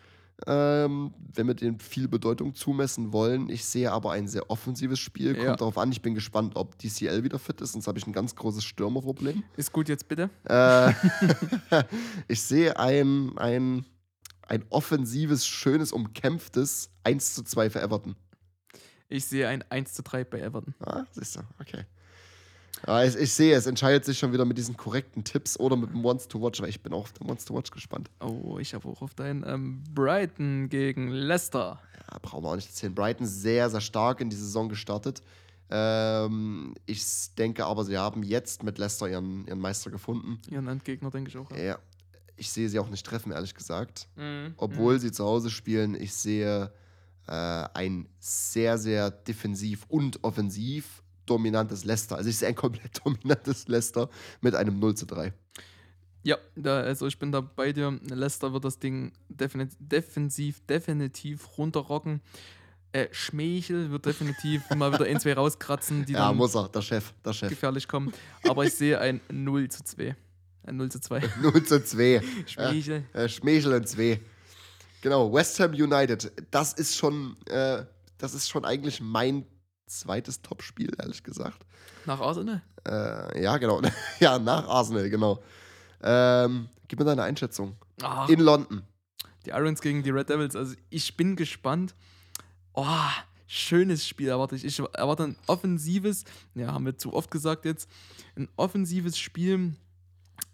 Ähm, wenn wir dem viel Bedeutung zumessen wollen. Ich sehe aber ein sehr offensives Spiel. Kommt Ja. darauf an, ich bin gespannt, ob DCL wieder fit ist, sonst habe ich ein ganz großes Stürmerproblem. Ist gut jetzt bitte? Äh, [LAUGHS] ich sehe ein, ein, ein offensives, schönes, umkämpftes 1 zu 2 für Everton. Ich sehe ein 1 zu 3 bei Everton. Ah, siehst du, okay. Aber ich, ich sehe, es entscheidet sich schon wieder mit diesen korrekten Tipps oder mit dem Wants to Watch, aber ich bin auch auf den Wants to Watch gespannt. Oh, ich habe auch auf dein ähm, Brighton gegen Leicester. Ja, brauchen wir auch nicht erzählen. Brighton sehr, sehr stark in die Saison gestartet. Ähm, ich denke aber, sie haben jetzt mit Leicester ihren, ihren Meister gefunden. Ihren Endgegner, denke ich auch. Ja. Ja, ich sehe sie auch nicht treffen, ehrlich gesagt. Mhm. Obwohl sie zu Hause spielen, ich sehe äh, ein sehr, sehr defensiv und offensiv dominantes Leicester. Also ich sehe ein komplett [LAUGHS] dominantes Leicester mit einem 0 zu 3. Ja, da, also ich bin da bei dir. Leicester wird das Ding defini defensiv definitiv runterrocken. Äh, Schmeichel wird definitiv mal wieder ein, zwei rauskratzen, die [LAUGHS] Ja, dann muss er, der Chef, der Chef. gefährlich kommen. Aber ich sehe ein 0 zu 2. Ein 0 zu 2. 0 [LAUGHS] zu 2. Schmeichel. Äh, Schmeichel und 2. Genau, West Ham United. Das ist schon, äh, das ist schon eigentlich mein zweites Topspiel, ehrlich gesagt. Nach Arsenal? Äh, ja, genau. [LAUGHS] ja, nach Arsenal, genau. Ähm, gib mir deine Einschätzung. Ach, In London. die Irons gegen die Red Devils. Also ich bin gespannt. Oh, schönes Spiel erwarte ich. Ich erwarte ein offensives, ja, haben wir zu oft gesagt jetzt, ein offensives Spiel.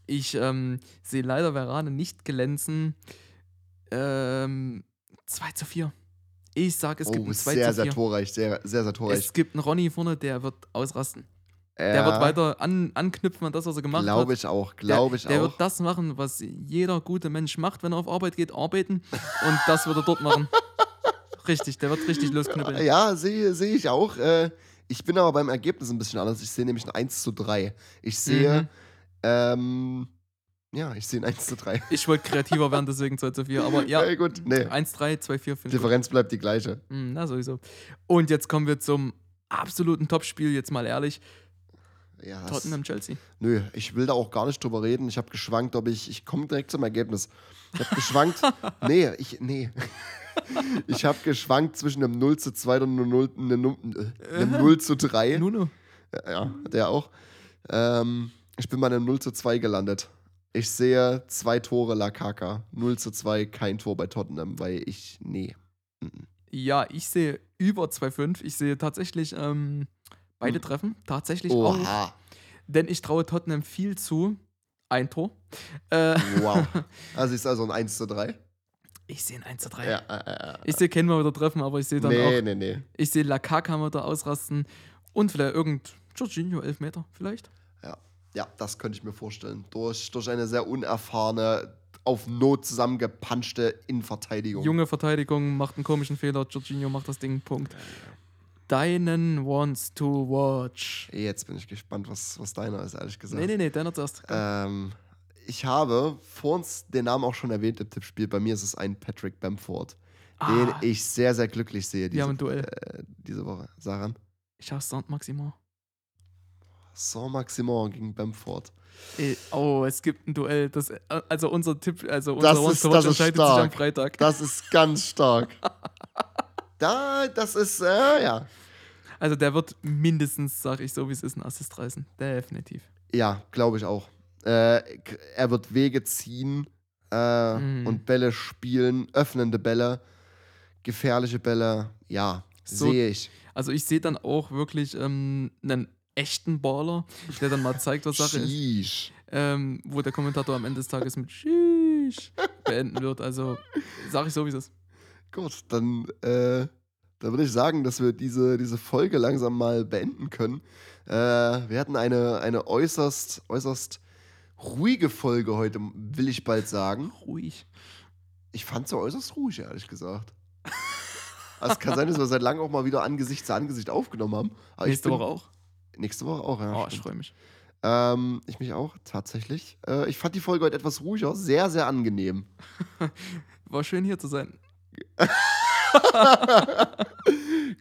Ich ähm, sehe leider Verane nicht glänzen. Ähm, 2 zu 4. Ich sag, es gibt oh, ein 2 sehr, zu sehr 4. torreich, sehr, sehr, sehr torreich. Es gibt einen Ronny vorne, der wird ausrasten. Der Ja, wird weiter an, anknüpfen an das, was er gemacht hat. Glaube ich auch, glaube ich der, der auch. wird das machen, was jeder gute Mensch macht, wenn er auf Arbeit geht, arbeiten. Und das wird er dort machen. [LAUGHS] Richtig, der wird richtig losknüppeln. Ja, sehe sehe ich auch. Äh, ich bin aber beim Ergebnis ein bisschen anders. Ich sehe nämlich ein 1 zu 3. Ich sehe, Mhm. ähm, ja, ich sehe ein 1 zu 3. Ich wollte kreativer werden, deswegen 2 zu 4. Aber ja, Äh, gut, nee. 1, 3, 2, 4, 5. Differenz bleibt die gleiche. Na, sowieso. Und jetzt kommen wir zum absoluten Topspiel, jetzt mal ehrlich. Ja, Tottenham Chelsea. Nö, ich will da auch gar nicht drüber reden. Ich habe geschwankt, ob ich. Ich komme direkt zum Ergebnis. Ich habe geschwankt. [LAUGHS] nee, ich. Nee. Ich habe geschwankt zwischen einem 0 zu 2 und einem 0, einem, einem 0 zu 3. Nuno. Ja, der auch. Ähm, ich bin bei einem 0 zu 2 gelandet. Ich sehe zwei Tore Lakaka. 0 zu 2, kein Tor bei Tottenham, weil ich. Nee. Ja, ich sehe über 2,5. Ich sehe tatsächlich ähm, beide Treffen. Tatsächlich auch. Hm. Oha. Denn ich traue Tottenham viel zu. Ein Tor. Äh, Wow. [LAUGHS] Also ist also ein 1 zu 3. ich sehe ein 1 zu 3. Ja, äh, äh. Ich sehe keinen mal wieder treffen, aber ich sehe dann Nee, auch. nee, nee. Ich sehe Lakaka wieder ausrasten. Und vielleicht irgend Jorginho Elfmeter, vielleicht. Ja, das könnte ich mir vorstellen. Durch, durch eine sehr unerfahrene, auf Not zusammengepanschte Innenverteidigung. Junge Verteidigung macht einen komischen Fehler. Jorginho macht das Ding. Punkt. Deinen wants to watch. Jetzt bin ich gespannt, was, was deiner ist, ehrlich gesagt. Nee, nee, nee, deiner zuerst. Ähm, ich habe vor uns den Namen auch schon erwähnt im Tippspiel. Bei mir ist es ein Patrick Bamford, den Ah, ich sehr, sehr glücklich sehe wir diese, haben ein Duell. äh, diese Woche. Saran. Ich habe Saint Maximum. Saint-Maximin gegen Bamford. Ey, Oh, es gibt ein Duell. Das, also unser Tipp, also Das unser Wants ist- das Watch ist entscheidet sich am stark. Freitag. Das ist ganz stark. [LAUGHS] da, das ist, äh, ja. Also der wird mindestens, sag ich so, wie es ist, einen Assist reißen. Definitiv. Ja, glaube ich auch. Äh, er wird Wege ziehen äh, Mhm. und Bälle spielen, öffnende Bälle, gefährliche Bälle. Ja, So- sehe ich. Also ich sehe dann auch wirklich ähm, einen echten Baller, der dann mal zeigt, was Sache ist. Ähm, wo der Kommentator am Ende des Tages mit Sheesh beenden wird. Also sag ich so, wie es ist. Gut, dann, äh, dann würde ich sagen, dass wir diese, diese Folge langsam mal beenden können. Äh, wir hatten eine, eine äußerst, äußerst ruhige Folge heute, will ich bald sagen. Ruhig. Ich fand sie äußerst ruhig, ehrlich gesagt. Also es kann sein, dass wir seit langem auch mal wieder Angesicht zu Angesicht aufgenommen haben. Aber ich Nächste bin- Woche auch. Nächste Woche auch, ja. Oh, ich stimmt. freue mich. ähm, ich mich auch, tatsächlich. Äh, ich fand die Folge heute etwas ruhiger, sehr, sehr angenehm. [LAUGHS] War schön hier zu sein. [LAUGHS]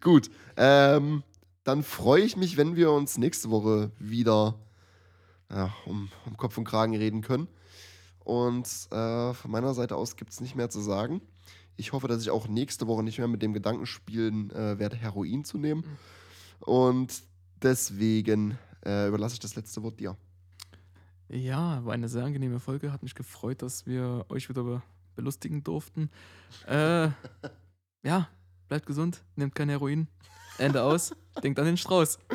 Gut, ähm, dann freue ich mich, wenn wir uns nächste Woche wieder ja, um, um Kopf und Kragen reden können. Und äh, von meiner Seite aus gibt es nicht mehr zu sagen. Ich hoffe, dass ich auch nächste Woche nicht mehr mit dem Gedanken spielen äh, werde, Heroin zu nehmen. Und deswegen äh, überlasse ich das letzte Wort dir. Ja, war eine sehr angenehme Folge. Hat mich gefreut, dass wir euch wieder be belustigen durften. Äh, [LAUGHS] ja, bleibt gesund, nehmt kein Heroin. Ende aus. [LAUGHS] Denkt an den Strauß. [LAUGHS]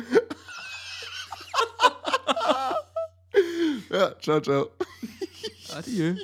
Ja, ciao, ciao. Adieu.